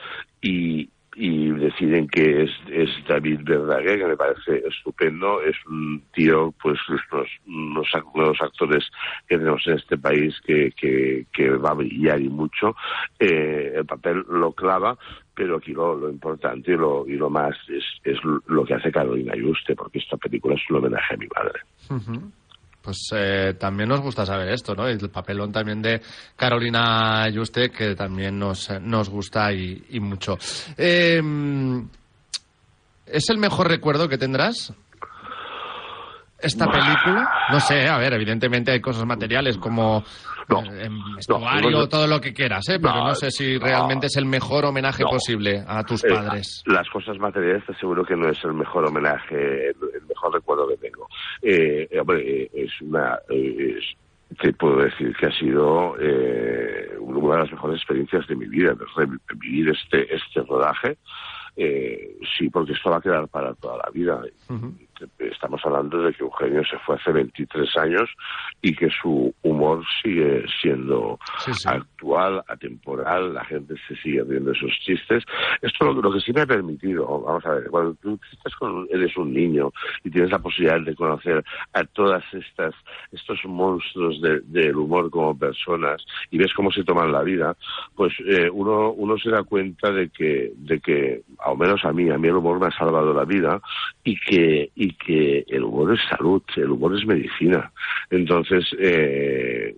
y, y deciden que es, es David Verdaguer, que me parece estupendo, es un tío, pues los, ac- los actores que tenemos en este país que, que, que va a brillar y mucho, eh, el papel lo clava, pero aquí lo, lo importante y lo, y lo más es, es lo que hace Carolina Yuste, porque esta película es un homenaje a mi madre. Pues eh, también nos gusta saber esto, ¿no? El papelón también de Carolina Yuste, que también nos, nos gusta y, mucho. Eh, ¿Es el mejor recuerdo que tendrás? ¿Esta película? No sé, a ver, evidentemente hay cosas materiales como eh, vestuario, no, no. todo lo que quieras, ¿eh? Pero No, sé si realmente es el mejor homenaje posible a tus Eh, padres. las cosas materiales te aseguro que no es el mejor homenaje, el, mejor recuerdo que tengo. Eh, hombre, es una... es- te puedo decir que ha sido eh, una de las mejores experiencias de mi vida, de re- vivir este, este rodaje. Eh, sí, porque esto va a quedar para toda la vida. Estamos hablando de que Eugenio se fue hace 23 años y que su humor sigue siendo actual, atemporal, la gente se sigue riendo de esos chistes. Esto lo, lo que sí me ha permitido, vamos a ver, cuando tú estás con, eres un niño y tienes la posibilidad de conocer a todas estas, estos monstruos de- del humor como personas y ves cómo se toman la vida, pues eh, uno, uno se da cuenta de que, de que, al menos a mí, a mí el humor me ha salvado la vida y que, y que el humor es salud, el humor es medicina. Entonces, eh,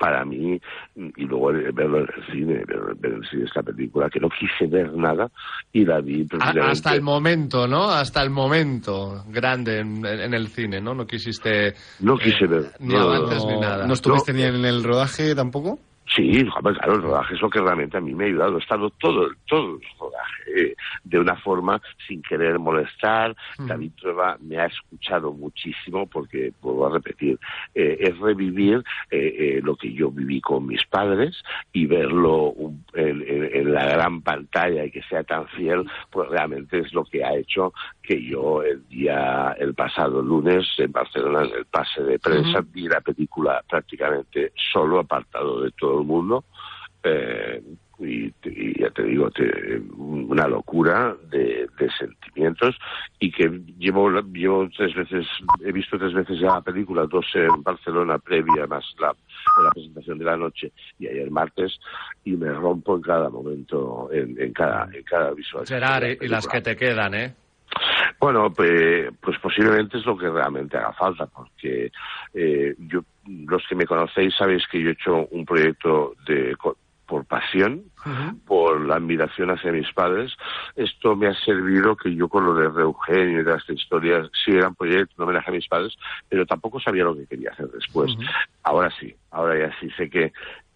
para mí, y luego verlo en el cine, ver, ver en el cine esta película, que no quise ver nada y la vi precisamente... hasta el momento, ¿no? Hasta el momento grande en, en el cine, ¿no? No quisiste No quise ver. ni no, avances no, ni nada. ¿No estuviste ni en el rodaje tampoco? Sí, claro, el rodaje es lo que realmente a mí me ha ayudado. He estado todo, todo el rodaje eh, de una forma sin querer molestar. David Trueba me ha escuchado muchísimo porque, vuelvo a repetir, eh, es revivir eh, eh, lo que yo viví con mis padres y verlo un- en, en- en la gran pantalla y que sea tan fiel, pues realmente es lo que ha hecho que yo el día, el pasado lunes en Barcelona, en el pase de prensa, vi la película prácticamente solo, apartado de todo el mundo. eh, y, y ya te digo, te- una locura de, de sentimientos y que llevo, llevo tres veces, he visto tres veces ya la película, dos en Barcelona previa, más la, la presentación de la noche y ayer martes, y me rompo en cada momento, en, en cada, en cada visual. Gerard, y, y las que te quedan, ¿eh? Bueno, pues, pues posiblemente es lo que realmente haga falta, porque eh, yo, los que me conocéis sabéis que yo he hecho un proyecto de por pasión, por la admiración hacia mis padres. Esto me ha servido que yo con lo de Eugenio y de estas historias, sí era un proyecto, un homenaje a mis padres, pero tampoco sabía lo que quería hacer después. Ahora sí, ahora ya sí sé que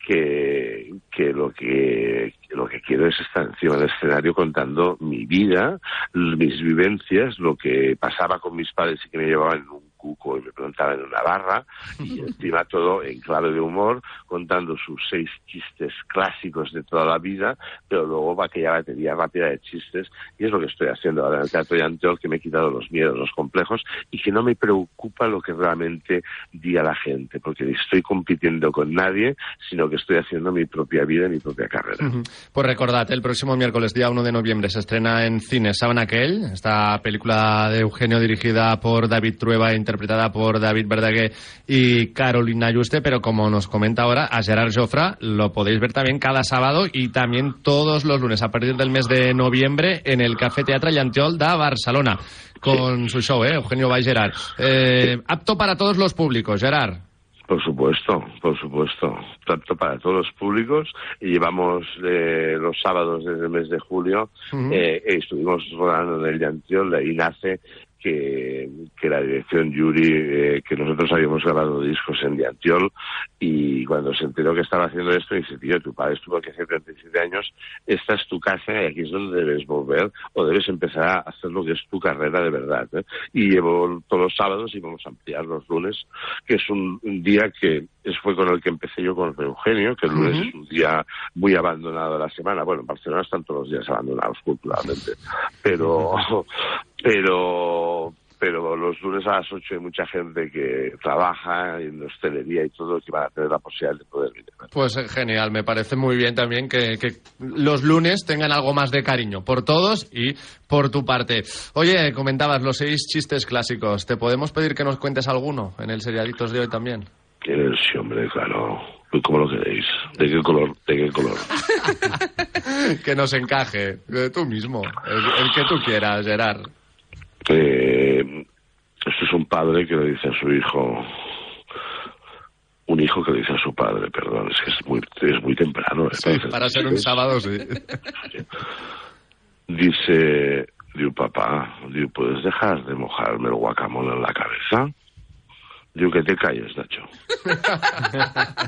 que, que lo que lo que quiero es estar encima del escenario contando mi vida, mis vivencias, lo que pasaba con mis padres y que me llevaban en un cuco y me plantaban en una barra y encima todo en clave de humor, contando sus seis chistes clásicos de toda la vida, pero luego va aquella batería rápida de chistes y es lo que estoy haciendo ahora en el Teatro Yanteol, que me he quitado los miedos, los complejos y que no me preocupa lo que realmente diga la gente, porque estoy compitiendo con nadie, sino que estoy haciendo mi propia vida mi propia carrera. Pues recordad, el próximo miércoles, día 1 de noviembre, se estrena en cines Saben aquell, esta película de Eugenio dirigida por David Trueba e interpretada por David Verdaguer y Carolina Yuste, pero como nos comenta ahora, a Gerard Jofra lo podéis ver también cada sábado y también todos los lunes a partir del mes de noviembre en el Café Teatre Llantiol de Barcelona con su show, ¿eh? Eugenio Bay Gerard. Eh, apto para todos los públicos, Gerard. Por supuesto, por supuesto. Tanto para todos los públicos. Y llevamos eh, los sábados desde el mes de julio. Ujú. eh, estuvimos rodando en el Llantiol, de ahí nace que, que la dirección Yuri, eh, que nosotros habíamos grabado discos en Llantiol, y cuando se enteró que estaba haciendo esto, dice, tío, tu padre estuvo aquí hace 37 años, esta es tu casa y aquí es donde debes volver o debes empezar a hacer lo que es tu carrera de verdad. ¿eh? Y llevo todos los sábados y vamos a ampliar los lunes, que es un, un día que fue con el que empecé yo con Eugenio, que el lunes Ujú. es un día muy abandonado de la semana. Bueno, en Barcelona están todos los días abandonados culturalmente, pero, pero, pero los lunes a las 8 hay mucha gente que trabaja en hostelería y todo que van a tener la posibilidad de poder venir. Pues eh, genial, me parece muy bien también que, que los lunes tengan algo más de cariño por todos y por tu parte. Oye, comentabas los seis chistes clásicos. ¿Te podemos pedir que nos cuentes alguno en el Seriadictos de hoy también? Sí, hombre, claro. Como lo queréis. ¿De qué color? ¿De qué color? que nos encaje, tú mismo, el, el que tú quieras, Gerard. Eh, esto es un padre que le dice a su hijo, un hijo que le dice a su padre, perdón, es que es muy, es muy temprano. ¿eh? Sí, para ser un sábado, sí. Dice, digo, papá, digo, ¿puedes dejar de mojarme el guacamole en la cabeza? Digo, que te calles, Nacho.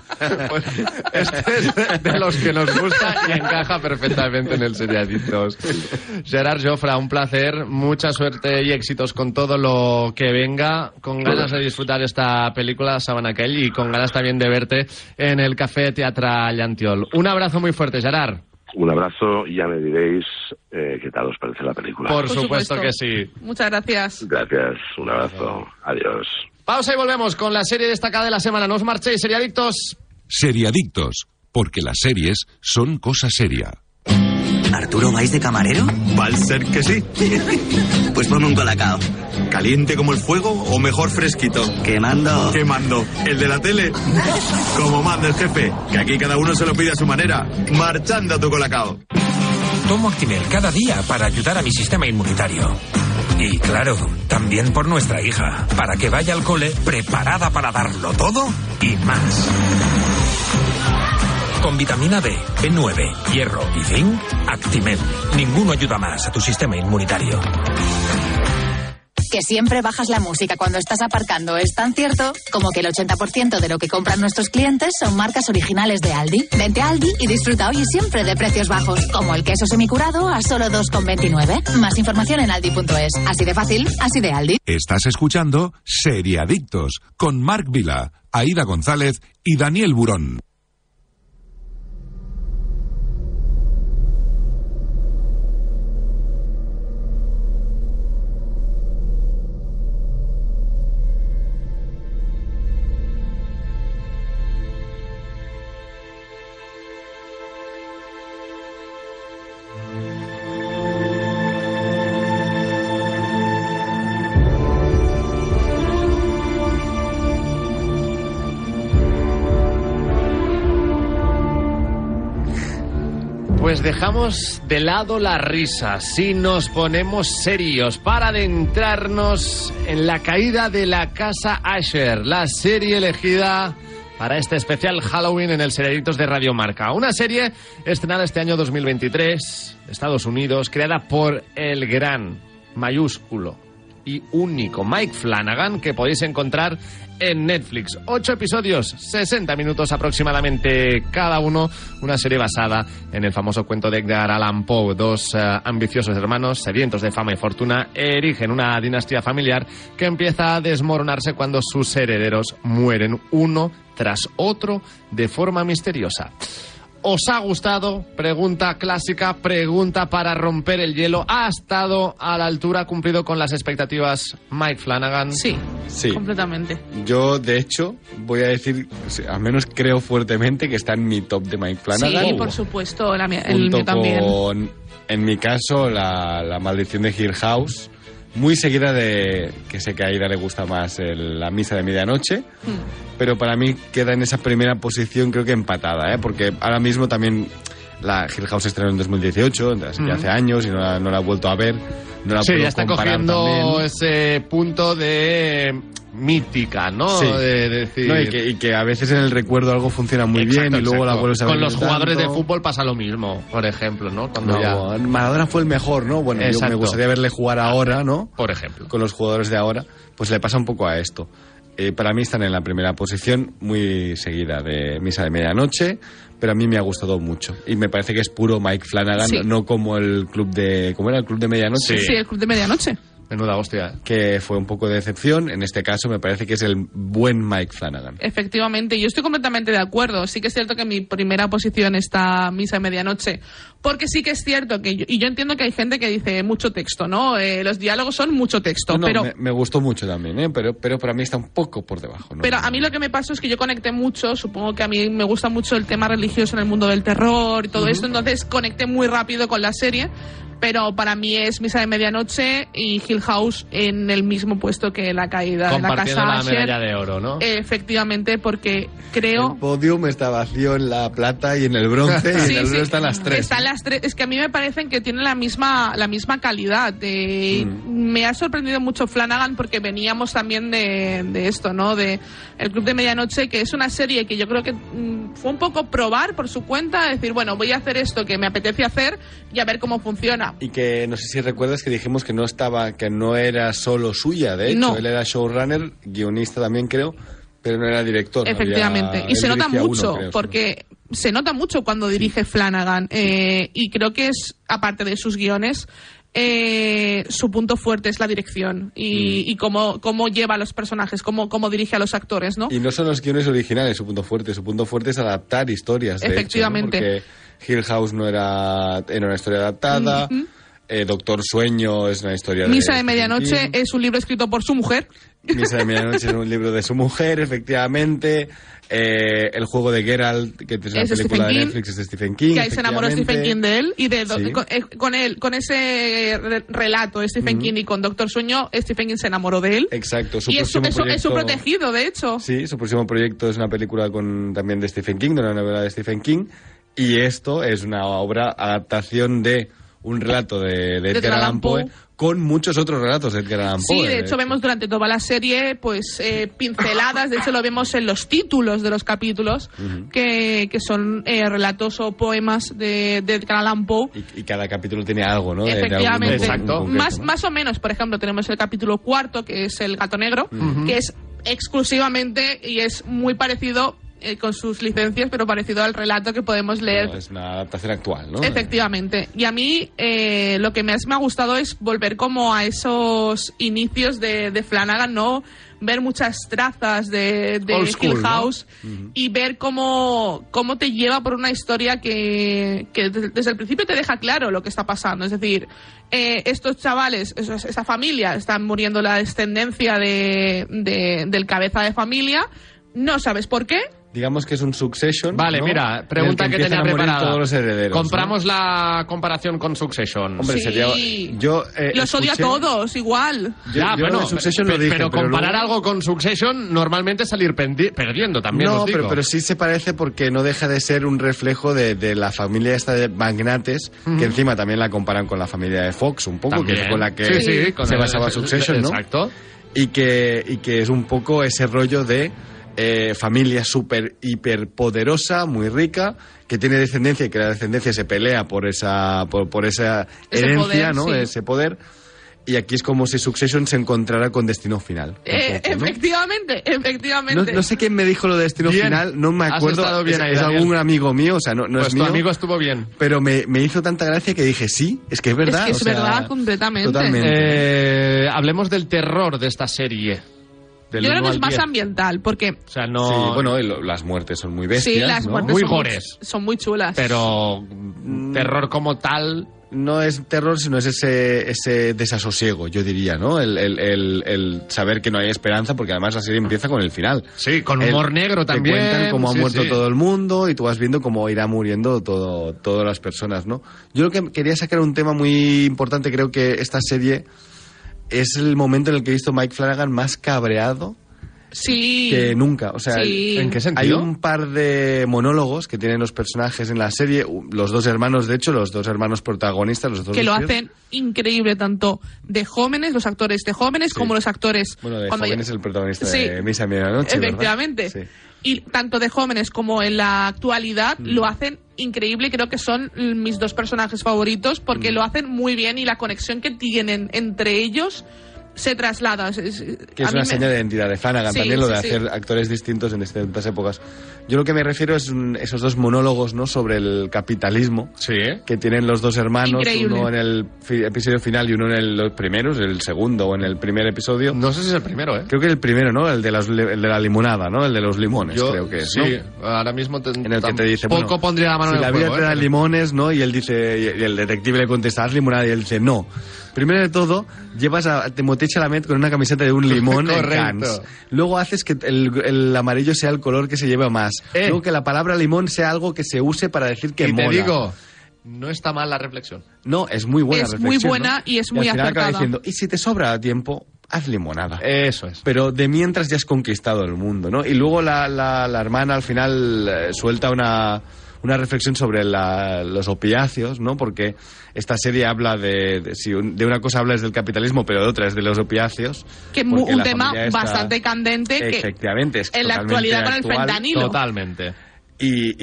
Pues este es de los que nos gusta y encaja perfectamente en el Seriadictos. Gerard Jofra, un placer, mucha suerte y éxitos con todo lo que venga, con ganas de disfrutar esta película Saben aquell y con ganas también de verte en el Café Teatra Llantiol. Un abrazo muy fuerte, Gerard. Un abrazo y ya me diréis eh, qué tal os parece la película. Por supuesto que sí. Muchas gracias. Gracias, un abrazo, adiós. Pausa y volvemos con la serie destacada de la semana. No os marchéis, Seriadictos. Seriadictos, porque las series son cosa seria. ¿Arturo vais de camarero? Va a ser que sí. pues ponme un colacao. ¿Caliente como el fuego o mejor fresquito? Quemando. Quemando. ¿El de la tele? Como manda el jefe, que aquí cada uno se lo pide a su manera. Marchando a tu colacao. Tomo Actimel cada día para ayudar a mi sistema inmunitario. Y claro, también por nuestra hija, para que vaya al cole preparada para darlo todo y más. Con vitamina D, B9, hierro y zinc, Actimel. Ninguno ayuda más a tu sistema inmunitario. Que siempre bajas la música cuando estás aparcando es tan cierto como que el 80% de lo que compran nuestros clientes son marcas originales de Aldi. Vente a Aldi y disfruta hoy y siempre de precios bajos, como el queso semicurado a solo 2,29. Más información en aldi.es. Así de fácil, así de Aldi. Estás escuchando Seriadictos con Marc Vila, Aida González y Daniel Burón. Dejamos de lado la risa, si nos ponemos serios para adentrarnos en la caída de la casa Asher, la serie elegida para este especial Halloween en el Seriaditos de Radio Marca. Una serie estrenada este año 2023, Estados Unidos, creada por el gran mayúsculo y único Mike Flanagan que podéis encontrar en Netflix. Ocho episodios, 60 minutos aproximadamente cada uno. Una serie basada en el famoso cuento de Edgar Allan Poe. Dos eh, ambiciosos hermanos, sedientos de fama y fortuna, erigen una dinastía familiar que empieza a desmoronarse cuando sus herederos mueren uno tras otro de forma misteriosa. ¿Os ha gustado? Pregunta clásica, pregunta para romper el hielo. ¿Ha estado a la altura, ha cumplido con las expectativas Mike Flanagan? Sí, Sí. completamente. Yo, de hecho, voy a decir, al menos creo fuertemente que está en mi top de Mike Flanagan. Sí, por supuesto, la mía- el mío también. con, en mi caso, la, la maldición de Hill House. Muy seguida de, que sé que a Aida le gusta más el- la misa de medianoche, Hmm. pero para mí queda en esa primera posición creo que empatada, ¿eh? porque ahora mismo también la Hill House estrenó en 2018, así que Mm. hace años y no la, no la he vuelto a ver. No la sí, puedo ya está cogiendo también. ese punto de mítica, ¿no? Sí. De, decir... No, y, que, y que a veces en el recuerdo algo funciona muy bien y luego la vuelves a ver Con los tanto. jugadores de fútbol pasa lo mismo, por ejemplo, ¿no? Cuando No, ya... Maradona fue el mejor, ¿no? Bueno, yo me gustaría verle jugar ahora, ¿no? Por ejemplo. Con los jugadores de ahora, pues le pasa un poco a esto. Eh, para mí están en la primera posición, muy seguida de Misa de Medianoche, pero a mí me ha gustado mucho. Y me parece que es puro Mike Flanagan, Sí. no como el club de... ¿Cómo era el club de Medianoche? Sí, el club de medianoche. Menuda hostia. Que fue un poco de decepción. En este caso me parece que es el buen Mike Flanagan. Efectivamente, yo estoy completamente de acuerdo. Sí que es cierto que mi primera posición está Misa de Medianoche, porque sí que es cierto que, yo, y yo entiendo que hay gente que dice mucho texto, ¿no? Eh, los diálogos son mucho texto, No, pero... me, me gustó mucho también, ¿eh? pero, pero para mí está un poco por debajo. ¿no? Pero a mí lo que me pasó es que yo conecté mucho, supongo que a mí me gusta mucho el tema religioso en el mundo del terror y todo esto, entonces conecté muy rápido con la serie, pero para mí es Misa de Medianoche y Hill House en el mismo puesto que La Caída de la Casa la Asher. medalla de oro, ¿no? Efectivamente, porque creo... El podium está vacío en la plata y en el bronce y Sí, en el sí. oro están las tres. Están las tres. Es que a mí me parecen que tienen la misma, la misma calidad. Eh, Mm. Me ha sorprendido mucho Flanagan porque veníamos también de, de esto, ¿no? De El Club de Medianoche, que es una serie que yo creo que mm, fue un poco probar por su cuenta, decir, bueno, voy a hacer esto que me apetece hacer y a ver cómo funciona. Y que no sé si recuerdas que dijimos que no estaba, que no era solo suya, de hecho, No. él era showrunner, guionista también creo, pero no era director. Efectivamente. Había- y se nota uno, mucho, creo, porque se nota mucho cuando dirige Flanagan. eh, y creo que es, aparte de sus guiones, eh, su punto fuerte es la dirección y, Mm. y cómo, cómo lleva a los personajes, cómo, cómo dirige a los actores, ¿no? Y no son los guiones originales su punto fuerte, su punto fuerte es adaptar historias. de hecho, ¿no? Efectivamente. Porque Hill House no era, era una historia adaptada, Ujú. eh, Doctor Sueño es una historia de... Misa de Stephen Medianoche es un libro escrito por su mujer. Misa de Medianoche es un libro de su mujer, efectivamente. Eh, el juego de Geralt, que es una Es de película Stephen de King, Netflix, es de Stephen King. que ahí se enamoró Stephen King de él y de Sí. con, eh, con él, con ese re- relato de Stephen Ujú. King y con Doctor Sueño, Stephen King se enamoró de él. Exacto. Su y es su, próximo es su- proyecto- protegido, de hecho. Sí, su próximo proyecto es una película con también de Stephen King, de una novela de Stephen King. Y esto es una obra adaptación de un relato de, de Edgar Allan Poe con muchos otros relatos de Edgar Allan Poe. Sí, de hecho vemos durante toda la serie pues eh, pinceladas, de hecho lo vemos en los títulos de los capítulos, que, que son eh, relatos o poemas de, de Edgar Allan Poe. Y cada capítulo tiene algo, ¿no? De- de Efectivamente. autor en concreto, Más, ¿no? más o menos, por ejemplo, tenemos el capítulo cuarto, que es El gato negro, Ujú. que es exclusivamente y es muy parecido eh, con sus licencias, pero parecido al relato que podemos leer es una adaptación actual, ¿no? Efectivamente. Y a mí eh, lo que más me ha gustado es volver como a esos inicios de, de Flanagan, ¿no? Ver muchas trazas de, de Old school, Hill. House y ver cómo, cómo te lleva por una historia que, que de- desde el principio te deja claro lo que está pasando. Es decir, eh, estos chavales, esa familia, están muriendo la descendencia de, de- del cabeza de familia. No sabes por qué, Digamos que es un succession. Vale, ¿no? mira, pregunta que, tenía preparada. todos los herederos. ¿no? Compramos la comparación con Succession. Hombre, Sí. sería. Yo. eh, los odia a escuché- todos igual. Yo- ya, yo bueno, de Succession pe- lo dije, pero pero comparar luego- algo con Succession normalmente es salir perdiendo también. no, os digo. pero, pero sí se parece porque no deja de ser un reflejo de, de la familia esta de magnates, que encima también la comparan con la familia de Fox un poco, que es con la que Sí, sí, con se el- basaba Succession, ¿no? Exacto. Y que, y que es un poco ese rollo de eh, familia súper hiperpoderosa, muy rica, que tiene descendencia y que la descendencia se pelea por esa, por, por esa Ese herencia, poder, ¿no? sí. Ese poder. Y aquí es como si Succession se encontrara con Destino Final. Eh, poco, ¿no? Efectivamente, No, efectivamente. no sé quién me dijo lo de destino Bien. final, no me Has acuerdo. estado bien es, ahí, es algún amigo mío, o sea, no, no pues es tu mío. amigo estuvo bien. Pero me, me hizo tanta gracia que dije, sí, es que es verdad. Es que es o sea, verdad completamente. Totalmente. Eh, hablemos del terror de esta serie. Del Yo creo que es más 10. ambiental, porque O sea, no. Sí, bueno, las muertes son muy bestias. sí, las ¿no? muertes Muy son, gores. son muy chulas. Pero Mm. terror como tal. No es terror, sino es ese, ese desasosiego, yo diría, ¿no? El, el- el- el saber que no hay esperanza, porque además la serie empieza con el final. Sí, con El- humor negro también. Te cuentan cómo ha sí, muerto sí. todo el mundo y tú vas viendo cómo irá muriendo todo, todas las personas, ¿no? Yo lo que quería sacar un tema muy importante, creo que esta serie es el momento en el que he visto Mike Flanagan más cabreado sí. que nunca. O sea, Sí. ¿En qué hay un par de monólogos que tienen los personajes en la serie, los dos hermanos, de hecho, los dos hermanos protagonistas, los dos que lo hacen increíble tanto de jóvenes, los actores de jóvenes, como los actores Bueno, de cuando joven ya- es el protagonista Sí. de Misa Medianoche, ¿verdad? Efectivamente. Y tanto de jóvenes como en la actualidad Mm. lo hacen increíble. Creo que son mm, mis dos personajes favoritos Mm. porque lo hacen muy bien y la conexión que tienen entre ellos se traslada. Es- Que a es una me- seña de identidad de Flanagan Sí, también, lo de sí, sí. hacer actores distintos en distintas épocas. Yo lo que me refiero es un- esos dos monólogos ¿no? sobre el capitalismo Sí. que tienen los dos hermanos, Increíble. uno en el fi- episodio final y uno en el, los primeros, el segundo o en el primer episodio. No sé si es el primero, ¿eh? Creo que el primero, ¿no? El de, las el de la limonada, ¿no? El de los limones, Yo- creo que es, sí, ¿no? ahora mismo te, En el que te dice, poco bueno, pondría la mano si en la el vida fuego, te da ¿eh? limones, ¿no? Y él dice, y el detective le contesta, haz limonada, y él dice, no. Primero de todo, llevas a Timothée Chalamet con una camiseta de un limón en. Cannes. Luego haces que el, el amarillo sea el color que se lleva más. Eh. Luego que la palabra limón sea algo que se use para decir que y mola. te digo, no está mal la reflexión. No, es muy buena Es muy buena ¿no? y es muy final acaba acertada. diciendo, y si te sobra tiempo, haz limonada. Eso es. Pero de mientras ya has conquistado el mundo, ¿no? Y luego la, la, la hermana al final eh, suelta una, una reflexión sobre la- los opiáceos, ¿no? Porque esta serie habla de, de, si un- de una cosa habla es del capitalismo, pero de otra es de los opiáceos. que es un tema está- bastante candente que Efectivamente, es en la actualidad con el actual. fentanilo. Totalmente. Y,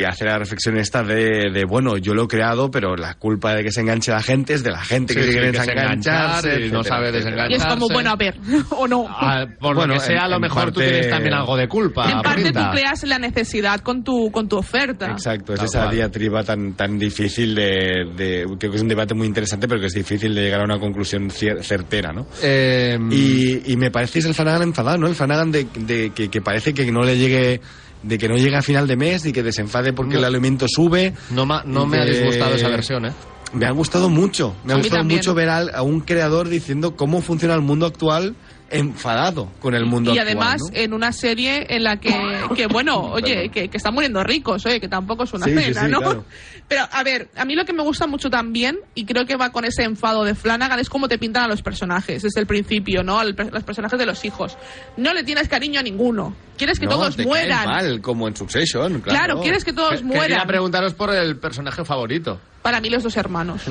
y hace la reflexión esta de, de, bueno, yo lo he creado, pero la culpa de que se enganche la gente es de la gente que Sí, se sí, quiere que se desengancharse, enganchar y no sabe etcétera. desenganchar. Y es como, bueno, a ver, o no. Ah, por Bueno, lo que sea, a lo mejor tú tienes también algo de culpa. en parte tú creas la necesidad con tu, con tu oferta. Exacto, es Tal esa cual. diatriba tan, tan difícil de, de- Creo que es un debate muy interesante, pero que es difícil de llegar a una conclusión cier- certera, ¿no? Eh, Y, y me parece que es el Flanagan enfadado, ¿no? El Flanagan de, de- que, que parece que no le llegue... De que no llegue a final de mes y que desenfade porque No. el alimento sube. no, ma- no me ha disgustado esa versión, ¿eh? Me ha gustado mucho. Me ha A gustado mucho ver a, un creador diciendo cómo funciona el mundo actual enfadado con el mundo y actual. además ¿no? en una serie en la que, que bueno, oye, que, que están muriendo ricos, oye, que tampoco es una Sí, pena, sí, ¿no? claro. Pero a ver, a mí lo que me gusta mucho también, y creo que va con ese enfado de Flanagan, es cómo te pintan a los personajes desde el principio, ¿no? Al- los personajes de los hijos. No le tienes cariño a ninguno. Quieres que No, todos te mueran. mal, como en Succession, claro. Claro, quieres que todos Que- Quería mueran. preguntaros por el personaje favorito. Para mí los dos hermanos.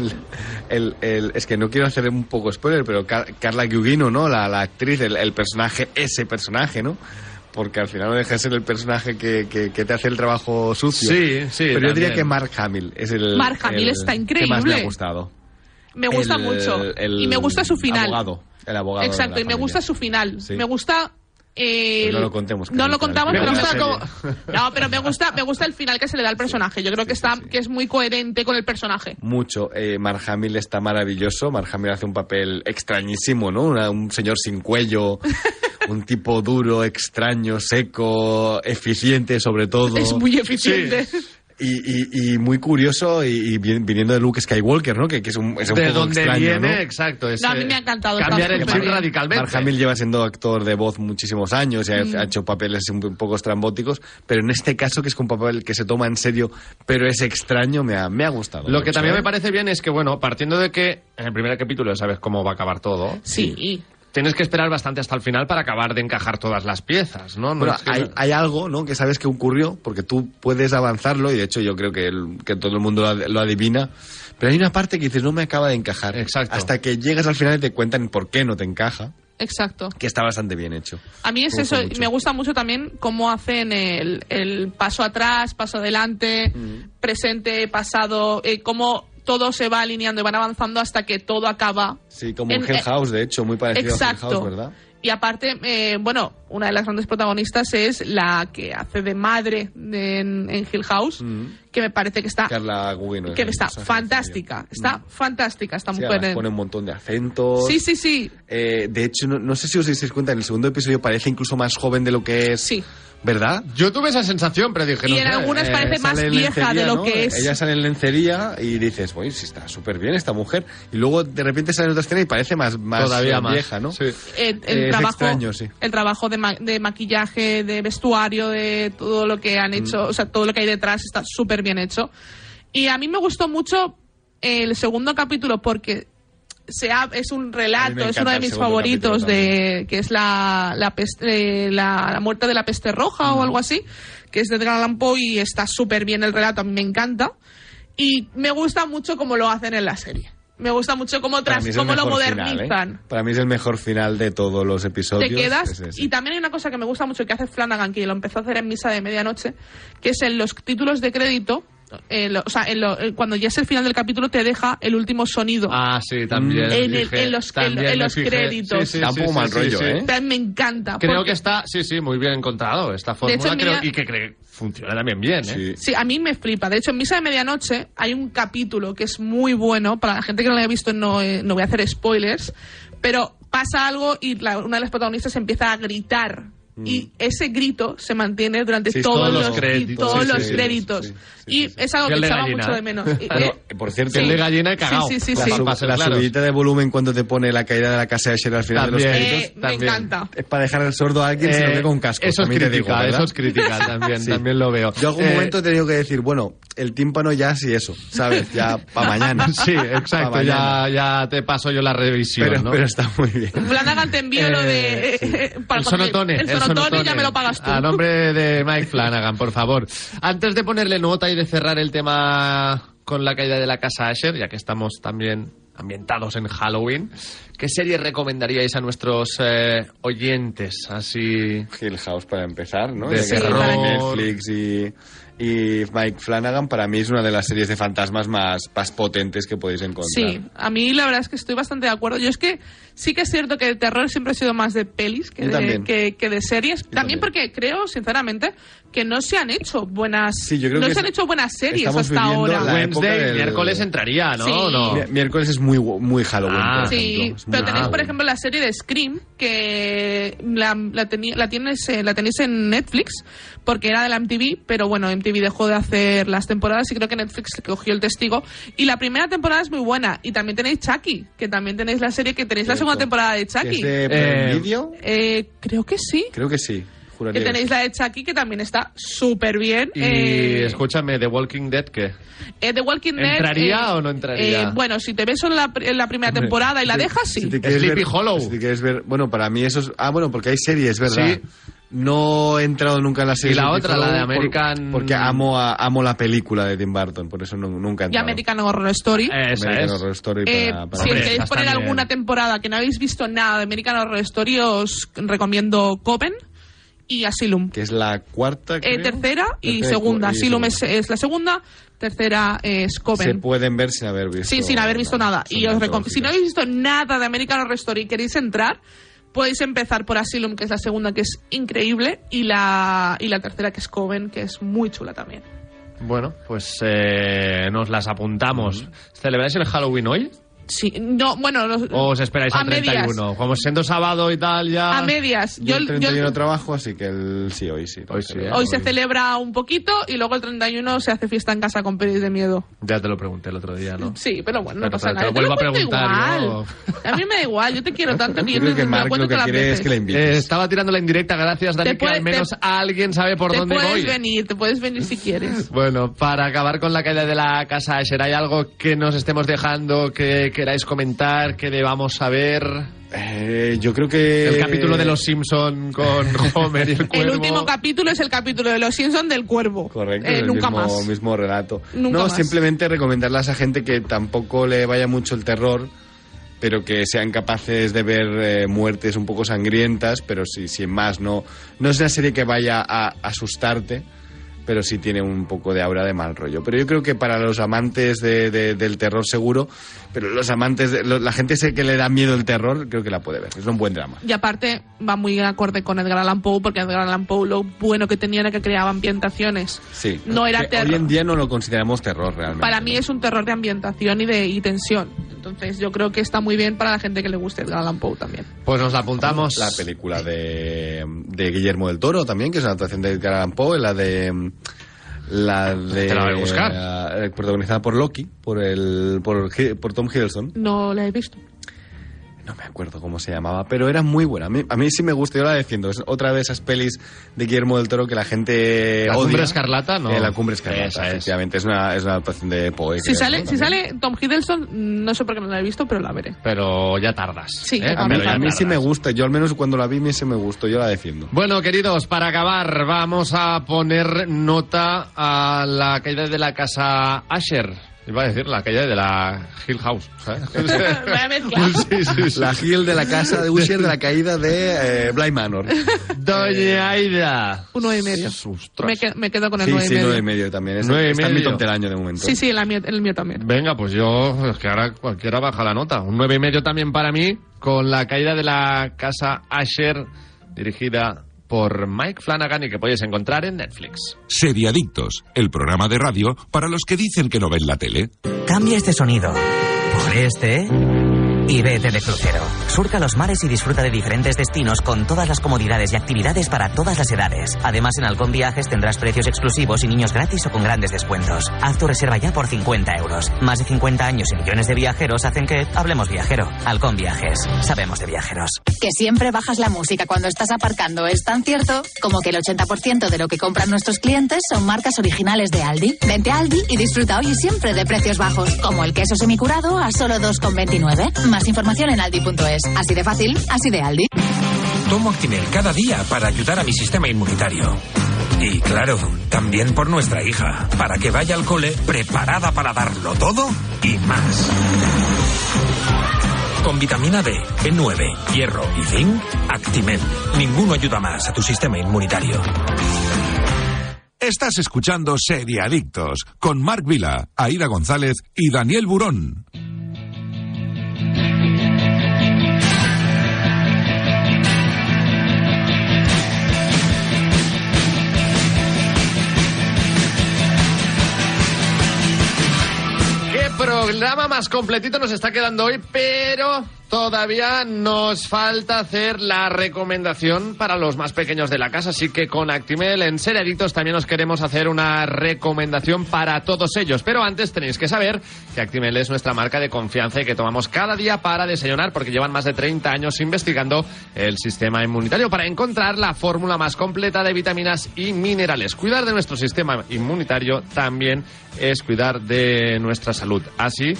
El, el- es que no quiero hacer un poco spoiler, pero Car- Carla Gugino, ¿no? La, la actriz, el, el personaje, ese personaje, ¿no? Porque al final no deja de ser el personaje que, que- que te hace el trabajo sucio. Sí, sí, Pero yo diría también. que Mark Hamill es el. Mark Hamill el está que más me increíble. ha gustado. Me gusta El- mucho. el y me gusta su final. Abogado, el abogado. de Exacto, la y me gusta su final. Sí. Me gusta. Eh, Pues no lo contemos, No lo contamos, pero gusta está como- como. No, pero me gusta, me gusta el final que se le da al personaje. Yo creo que está, que es muy coherente con el personaje. Mucho. Eh, Mark Hamill está maravilloso. Mark Hamill hace un papel extrañísimo, ¿no? Una- un señor sin cuello, un tipo duro, extraño, seco, eficiente sobre todo. Es muy eficiente. Y, y- y muy curioso y, y vi- viniendo de Luke Skywalker, ¿no? Que, que es un, es un de poco donde extraño, viene, ¿no? exacto. ese- No, a mí me ha encantado. Cambiar el chip radicalmente. Mark Hamill lleva siendo actor de voz muchísimos años y ha, Mm. ha hecho papeles un, un poco estrambóticos, pero en este caso, que es un papel que se toma en serio, pero es extraño, me ha, me ha gustado. Lo que también ¿eh? me parece bien es que, bueno, partiendo de que en el primer capítulo ya sabes cómo va a acabar todo, Sí. Tienes que esperar bastante hasta el final para acabar de encajar todas las piezas, ¿no? No Bueno, es que- hay, hay algo, ¿no? Que sabes que ocurrió, porque tú puedes avanzarlo, y de hecho yo creo que, el- que todo el mundo lo, ad- lo adivina, pero hay una parte que dices, no me acaba de encajar. Exacto. Hasta que llegas al final y te cuentan por qué no te encaja, Exacto. que está bastante bien hecho. A mí es Me eso, gusta mucho. me gusta mucho también cómo hacen el, el paso atrás, paso adelante, Mm. presente, pasado, eh, cómo todo se va alineando y van avanzando hasta que todo acaba. Sí, como En- en, Hell eh, House, de hecho, muy parecido a Hell Exacto. House, ¿verdad? Y aparte, eh, bueno, una de las grandes protagonistas es la que hace de madre en, en Hill House, que me parece que está, Mm. Carla Gugino. que está fantástica, está fantástica esta Mm. Sí, mujer. además pone un montón de acentos. Sí, sí, sí. Eh, de hecho, no, no sé si os dais cuenta, en el segundo episodio parece incluso más joven de lo que es. Sí. ¿Verdad? Yo tuve esa sensación, pero dije, Y no en sé, algunas eh, parece más en vieja de lo ¿no? que es. Ella sale en lencería y dices, uy, sí está súper bien esta mujer. Y luego de repente sale en otra escena y parece más, más Todavía eh, más. vieja, ¿no? Sí. Eh, el, Es trabajo, extraño, sí. el trabajo de, ma- de maquillaje, de vestuario, de todo lo que han hecho, Mm. o sea, todo lo que hay detrás está súper bien hecho. Y a mí me gustó mucho el segundo capítulo porque se ha- es un relato, es uno de mis favoritos, de que es la, la, peste- eh, la, la muerte de la peste roja o algo así, que es de Edgar Allan Poe y está súper bien el relato, a mí me encanta. Y me gusta mucho cómo lo hacen en la serie. Me gusta mucho cómo, tras, cómo lo final, ¿eh? modernizan Para mí es el mejor final de todos los episodios. te quedas y también hay una cosa que me gusta mucho que hace Flanagan que lo empezó a hacer en misa de medianoche que es en los títulos de crédito en lo- o sea en lo- en- cuando ya es el final del capítulo te deja el último sonido Ah, sí, también. En el- dije, en los- también en créditos. Sí, sí, sí, poco sí, mal sí, rollo, sí. ¿eh? Me encanta Creo porque- que está, sí, sí, muy bien encontrado esta fórmula creo- y que creo- funciona también bien, ¿eh? Sí. Sí, a mí me flipa. De hecho, en Misa de Medianoche hay un capítulo que es muy bueno. Para la gente que no lo haya visto, no, eh, no voy a hacer spoilers. Pero pasa algo y la- una de las protagonistas empieza a gritar. Y ese grito se mantiene durante Mm. Sí, todos, todos los los, créditos, y todos sí, los sí, créditos. sí, y es algo que echaba gallina. mucho de menos. Eh, por cierto, Piel de gallina y Sí, cagao. sí, sí, la, sí. sub- la subidita de volumen cuando te pone la caída de la casa de Asher al final de los También. créditos. eh, me también. encanta. Es para dejar el sordo a alguien Eh, con casco. Eso es también crítica, digo, eso es crítica también, Sí. también lo veo. Yo algún Eh, momento he tenido que decir, bueno, el tímpano ya sí eso, ¿sabes? Ya para mañana. Sí, exacto, ya, ya te paso yo la revisión, Pero, ¿no? pero está muy bien. Flanagan te envío lo de. Eh, para el sonotone, el sonotone ya me lo pagas tú. A nombre de Mike Flanagan, por favor. Antes de ponerle nota y de cerrar el tema con la caída de la casa Asher, ya que estamos también ambientados en Halloween, ¿qué serie recomendaríais a nuestros eh, oyentes? Así. Hill House para empezar, ¿no? De que terror. Netflix y, y Mike Flanagan para mí es una de las series de fantasmas más, más potentes que podéis encontrar. Sí, a mí la verdad es que estoy bastante de acuerdo. Yo es que sí que es cierto que el terror siempre ha sido más de pelis que, de, que, que de series. también. También, porque creo, sinceramente, que no se han hecho buenas Sí, yo creo no que se han hecho buenas series estamos hasta viviendo ahora. la época Wednesday, del- miércoles entraría, ¿no? Sí. ¿O no? Mi- Miércoles es muy, muy Halloween, Ah, por Sí. Es pero tenéis, por ejemplo, la serie de Scream, que la, la, la, tienes, eh, la tenéis en Netflix, porque era de la MTV, pero bueno, MTV dejó de hacer las temporadas y creo que Netflix cogió el testigo. Y la primera temporada es muy buena. Y también tenéis Chucky, que también tenéis la serie, que tenéis la segunda temporada de Chucky. ¿Es de Eh, Video? Eh, creo que sí. Creo que sí. Que Juraría. tenéis la de Chucky, que también está súper bien. Y Eh, escúchame, The Walking Dead, ¿qué? eh, The Walking Dead. ¿Entraría eh, o no entraría? eh, bueno, si te ves en la, en la primera Hombre, temporada y la dejas, sí. si te Sleepy ver- Hollow. Si te quieres ver, bueno, para mí eso es... Ah, bueno, porque hay series, ¿verdad? Sí. No he entrado nunca en la serie. ¿Y la otra, la de por- American- Porque amo, a- amo la película de Tim Burton, por eso no- nunca he Y entrado. American Horror Story. Esa American es. Horror Story Eh, para- para- si Hombre, queréis poner alguna temporada que no habéis visto nada de American Horror Story, os recomiendo Coven y Asylum. Que es la cuarta, Eh, creo. tercera y Tercera segunda. y Asylum es, la segunda, tercera es Se Coven. pueden ver sin haber visto. Sí, sin haber visto nada. Y os recom- antológicas. si no habéis visto nada de American Horror Story y queréis entrar, podéis empezar por Asylum, que es la segunda, que es increíble, y la, y la tercera, que es Coven, que es muy chula también. Bueno, pues eh, nos las apuntamos. ¿Celebráis el Halloween hoy? Sí, no, bueno, los- ¿O os esperáis a al medias. 31? Como siendo sábado y tal, ya. A medias. Yo Yo, el yo- 31 trabajo, así que el sí, hoy sí. Hoy sí, ¿eh? hoy se celebra un poquito y luego el 31 se hace fiesta en casa con pelis de miedo. Ya te lo pregunté el otro día, ¿no? Sí, pero bueno, no Pero pasa te- te nada. lo Yo te vuelvo a preguntar, igual. A mí me da igual, yo te quiero tanto que yo Creo te, que me Mark cuento lo que todas las quiere es veces. que le invites. Eh, estaba tirando la indirecta, gracias, Dani, Te que al puedes- menos te- alguien sabe por te dónde puedes voy. venir, te puedes venir si quieres. Bueno, para acabar con la caída de la casa ¿hay algo que nos estemos dejando, que queráis comentar, que debamos saber? Eh, yo creo que. El capítulo de los Simpson con Homer y el El cuervo. último capítulo es el capítulo de Los Simpsons del cuervo. Correcto, Eh, el nunca mismo, más. mismo relato. Nunca no, más. simplemente recomendarle a esa gente que tampoco le vaya mucho el terror, pero que sean capaces de ver eh, muertes un poco sangrientas, pero sí, sin más, no, no es una serie que vaya a asustarte, pero sí tiene un poco de aura de mal rollo. Pero yo creo que para los amantes de- de- del terror seguro, pero los amantes, de, lo- la gente sé que le da miedo el terror, creo que la puede ver. Es un buen drama. Y aparte va muy acorde con Edgar Allan Poe, porque Edgar Allan Poe lo bueno que tenía era que creaba ambientaciones. Sí. No era Que terror. Hoy en día no lo consideramos terror realmente. Para mí es un terror de ambientación y de y tensión. Entonces yo creo que está muy bien para la gente que le guste Edgar Allan Poe también. Pues nos la apuntamos. La película de, de Guillermo del Toro también, que es una adaptación de Edgar Allan Poe, la de la de Te la voy a buscar. eh, protagonizada por Loki, por el por, por Tom Hiddleston. No la he visto. No me acuerdo cómo se llamaba, pero era muy buena. A mí, a mí sí me gusta, yo la defiendo. Es otra de esas pelis de Guillermo del Toro que la gente ¿La odia. Cumbre Escarlata? No. Eh, la Cumbre Escarlata, Esa es. efectivamente. Es una, es una adaptación de Poe. Si sale, ¿no? si sale Tom Hiddleston, no sé por qué no la he visto, pero la veré. Pero ya tardas. Sí, ¿eh? a mí, a sí me gusta. Yo al menos cuando la vi, a mí sí me gustó. Yo la defiendo. Bueno, queridos, para acabar, vamos a poner nota a la caída de la casa Asher. Iba a decir la caída de la Hill House. Sí, sí, sí. La Hill de la casa de Usher de la caída de eh, Bly Manor. Doña Aida. Un nueve y medio. Me, que- me quedo con el Sí, nueve sí, y medio. nueve y medio también. Es, Nueve y está en mi medio. top del año de momento. Sí, sí, la mía- el mío también. Venga, pues yo, es que ahora cualquiera baja la nota. Un nueve y medio también para mí, con la caída de la casa Asher, dirigida por Mike Flanagan y que podéis encontrar en Netflix. Seriadictos, el programa de radio para los que dicen que no ven la tele. Cambia este sonido por este y vete de crucero. Surca los mares y disfruta de diferentes destinos con todas las comodidades y actividades para todas las edades. Además, en Halcón Viajes tendrás precios exclusivos y niños gratis o con grandes descuentos. Haz tu reserva ya por 50 euros. Más de 50 años y millones de viajeros hacen que hablemos viajero. Halcón Viajes. Sabemos de viajeros. Que siempre bajas la música cuando estás aparcando es tan cierto como que el 80% de lo que compran nuestros clientes son marcas originales de Aldi. Vente a Aldi y disfruta hoy y siempre de precios bajos, como el queso semicurado a solo 2,29. Más información en aldi.es. Así de fácil, así de Aldi. Tomo Actimel cada día para ayudar a mi sistema inmunitario. Y claro, también por nuestra hija, para que vaya al cole preparada para darlo todo y más. Con vitamina D, B9, hierro y zinc, Actimel. Ninguno ayuda más a tu sistema inmunitario. Estás escuchando Seriadictos con Marc Vila, Aida González y Daniel Burón. Programa más completito nos está quedando hoy? Pero todavía nos falta hacer la recomendación para los más pequeños de la casa. Así que con Actimel en Seriadictos también os queremos hacer una recomendación para todos ellos. Pero antes tenéis que saber que Actimel es nuestra marca de confianza y que tomamos cada día para desayunar porque llevan más de 30 años investigando el sistema inmunitario para encontrar la fórmula más completa de vitaminas y minerales. Cuidar de nuestro sistema inmunitario también es cuidar de nuestra salud. Así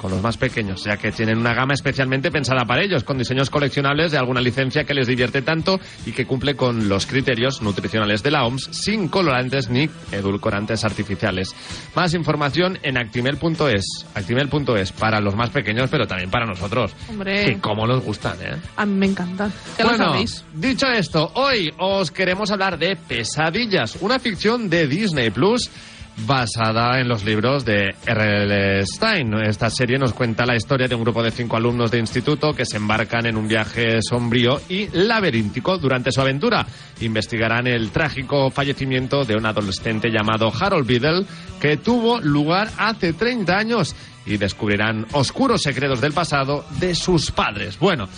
con los más pequeños, ya que tienen una gama especialmente pensada para ellos, con diseños coleccionables de alguna licencia que les divierte tanto y que cumple con los criterios nutricionales de la OMS, sin colorantes ni edulcorantes artificiales. Más información en actimel.es, actimel.es para los más pequeños, pero también para nosotros. Hombre. Que como nos gustan, ¿eh? A mí me encanta. Ya lo sabéis. dicho esto, hoy os queremos hablar de Pesadillas, una ficción de Disney Plus basada en los libros de R.L. Stein. Esta serie nos cuenta la historia de un grupo de cinco alumnos de instituto que se embarcan en un viaje sombrío y laberíntico durante su aventura. Investigarán el trágico fallecimiento de un adolescente llamado Harold Biddle que tuvo lugar hace 30 años y descubrirán oscuros secretos del pasado de sus padres. Bueno,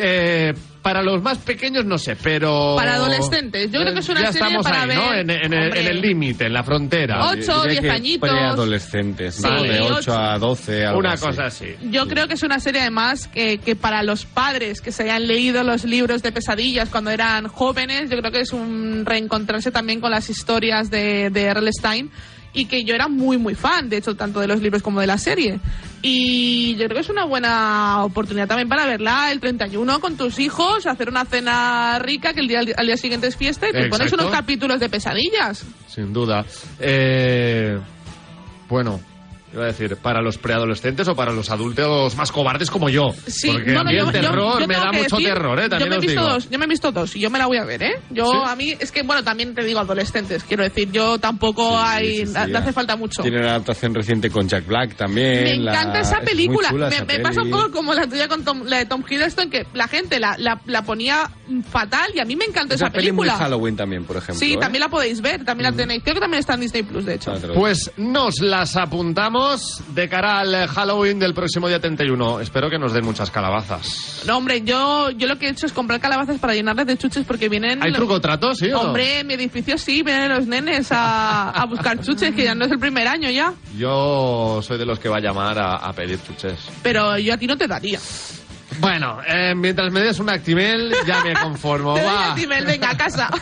eh, para los más pequeños no sé, pero... Para adolescentes. Yo creo que es una ya serie estamos para ahí, ¿no? En, en en el límite, en la frontera. Ocho, Diría diez que añitos. Preadolescentes, ¿no? Sí, de 8 ocho. a 12, algo Una así. cosa así. Yo creo que es una serie además que, que para los padres que se hayan leído los libros de pesadillas cuando eran jóvenes, yo creo que es un reencontrarse también con las historias de, de R.L. Stein y que yo era muy muy fan, de hecho, tanto de los libros como de la serie. Y yo creo que es una buena oportunidad también para verla el 31 con tus hijos, hacer una cena rica que el día, al día siguiente es fiesta y te pones unos capítulos de pesadillas. Sin duda. Eh, bueno, iba a decir, ¿para los preadolescentes o para los adultos más cobardes como yo? Sí, Porque no, a mí yo- el yo- terror yo me tengo da mucho decir, terror, ¿eh? yo También me he visto digo. dos, yo me he visto dos y yo me la voy a ver, ¿eh? Yo ¿Sí? a mí es que bueno también te digo adolescentes, quiero decir, yo tampoco hay, sí, sí, no ya. hace falta mucho. Tiene una adaptación reciente con Jack Black también. Me la- encanta esa es muy película. chula me esa me pasa un poco como la tuya con Tom- la de Tom Hiddleston, que la gente la, la, la ponía fatal y a mí me encanta Esa esa, peli muy película. Halloween también, por ejemplo. sí, ¿eh? también la podéis ver, también la tenéis. Creo que también está en Disney Plus, de hecho. Ah, Pues nos las apuntamos de cara al Halloween del próximo día 31. Espero que nos den muchas calabazas. No, hombre, yo, yo lo que he hecho es comprar calabazas para llenarlas de chuches porque vienen... ¿Hay truco trato, sí o no? Hombre, en mi edificio sí, vienen los nenes a, a buscar chuches, que ya no es el primer año ya. Yo soy de los que va a llamar a, a pedir chuches. Pero yo a ti no te daría. Bueno, eh, mientras me des un Actimel, ya me conformo. Te Va. el Timel, venga, a casa.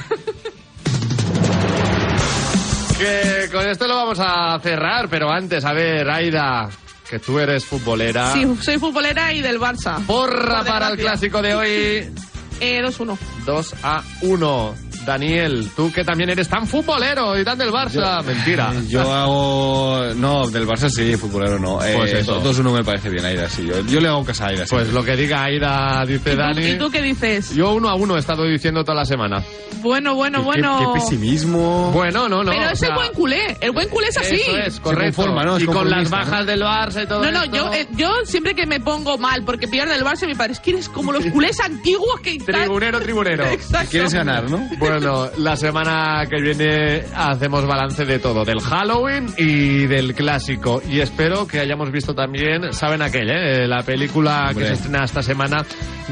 Que con esto lo vamos a cerrar, pero antes, a ver, Aida, que tú eres futbolera. Sí, soy futbolera y del Barça. Porra Por para el clásico de hoy. Eh, 2-1. 2 a 1. Daniel, tú que también eres tan futbolero y tan del Barça. Mentira. Yo hago. No, del Barça sí, futbolero no. Eh, Pues eso. 2-1 me parece bien, Aida, sí. Yo, yo le hago caso a Aida. sí. Pues lo que diga Aida, dice ¿Y tú, Dani. y tú qué dices? Yo uno a uno he estado diciendo toda la semana. Bueno, bueno, Qué- bueno. Qué, pesimismo. Bueno, no, no. Pero es sea, el buen culé. El buen culé es así. Eso es, correcto. conforma, ¿no? Es y con las bajas ¿no? del Barça y todo No, no, esto- yo, eh, yo siempre que me pongo mal porque pierde el Barça, mi padre es que eres como los culés antiguos que... Tribunero, tribunero. Exacto. Quieres ganar, ¿no? Bueno, la semana que viene hacemos balance de todo, del Halloween y del clásico. Y espero que hayamos visto también, ¿saben aquel, eh? La película Hombre. que se estrena esta semana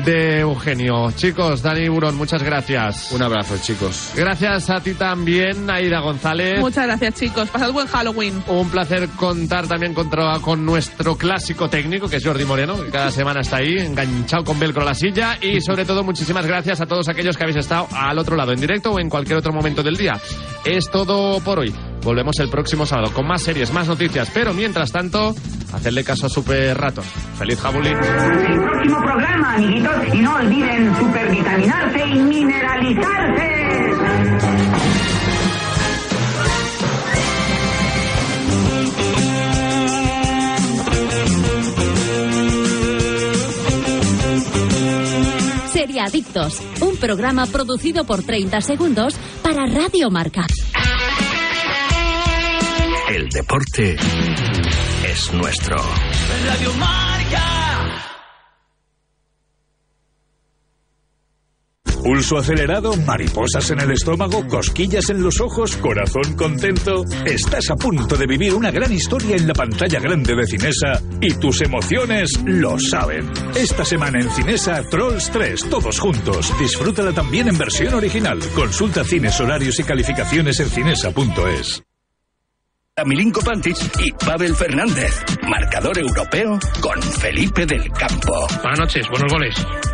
de Eugenio. Chicos, Dani Burón, muchas gracias. Un abrazo, chicos. Gracias a ti también, Aida González. Muchas gracias, chicos. Pasad buen Halloween. Un placer contar también contra- con nuestro clásico técnico, que es Jordi Moreno, que cada semana está ahí, enganchado con velcro a la silla. Y sobre todo, muchísimas gracias a todos aquellos que habéis estado al otro lado, en directo o en cualquier otro momento del día. Es todo por hoy. Volvemos el próximo sábado con más series, más noticias. Pero mientras tanto, hacedle caso a Super Ratón. ¡Feliz Jabulín! el próximo programa, amiguitos. Y no olviden supervitaminarse y mineralizarse. Seriadictos, un programa producido por 30 segundos para Radio Marca. El deporte es nuestro. Radio Marca. Pulso acelerado, mariposas en el estómago, cosquillas en los ojos, corazón contento. Estás a punto de vivir una gran historia en la pantalla grande de Cinesa y tus emociones lo saben. Esta semana en Cinesa, Trolls 3, todos juntos. Disfrútala también en versión original. Consulta cines, horarios y calificaciones en cinesa.es. Milinko Pantic y Pavel Fernández. Marcador europeo con Felipe del Campo. Buenas noches, buenos goles.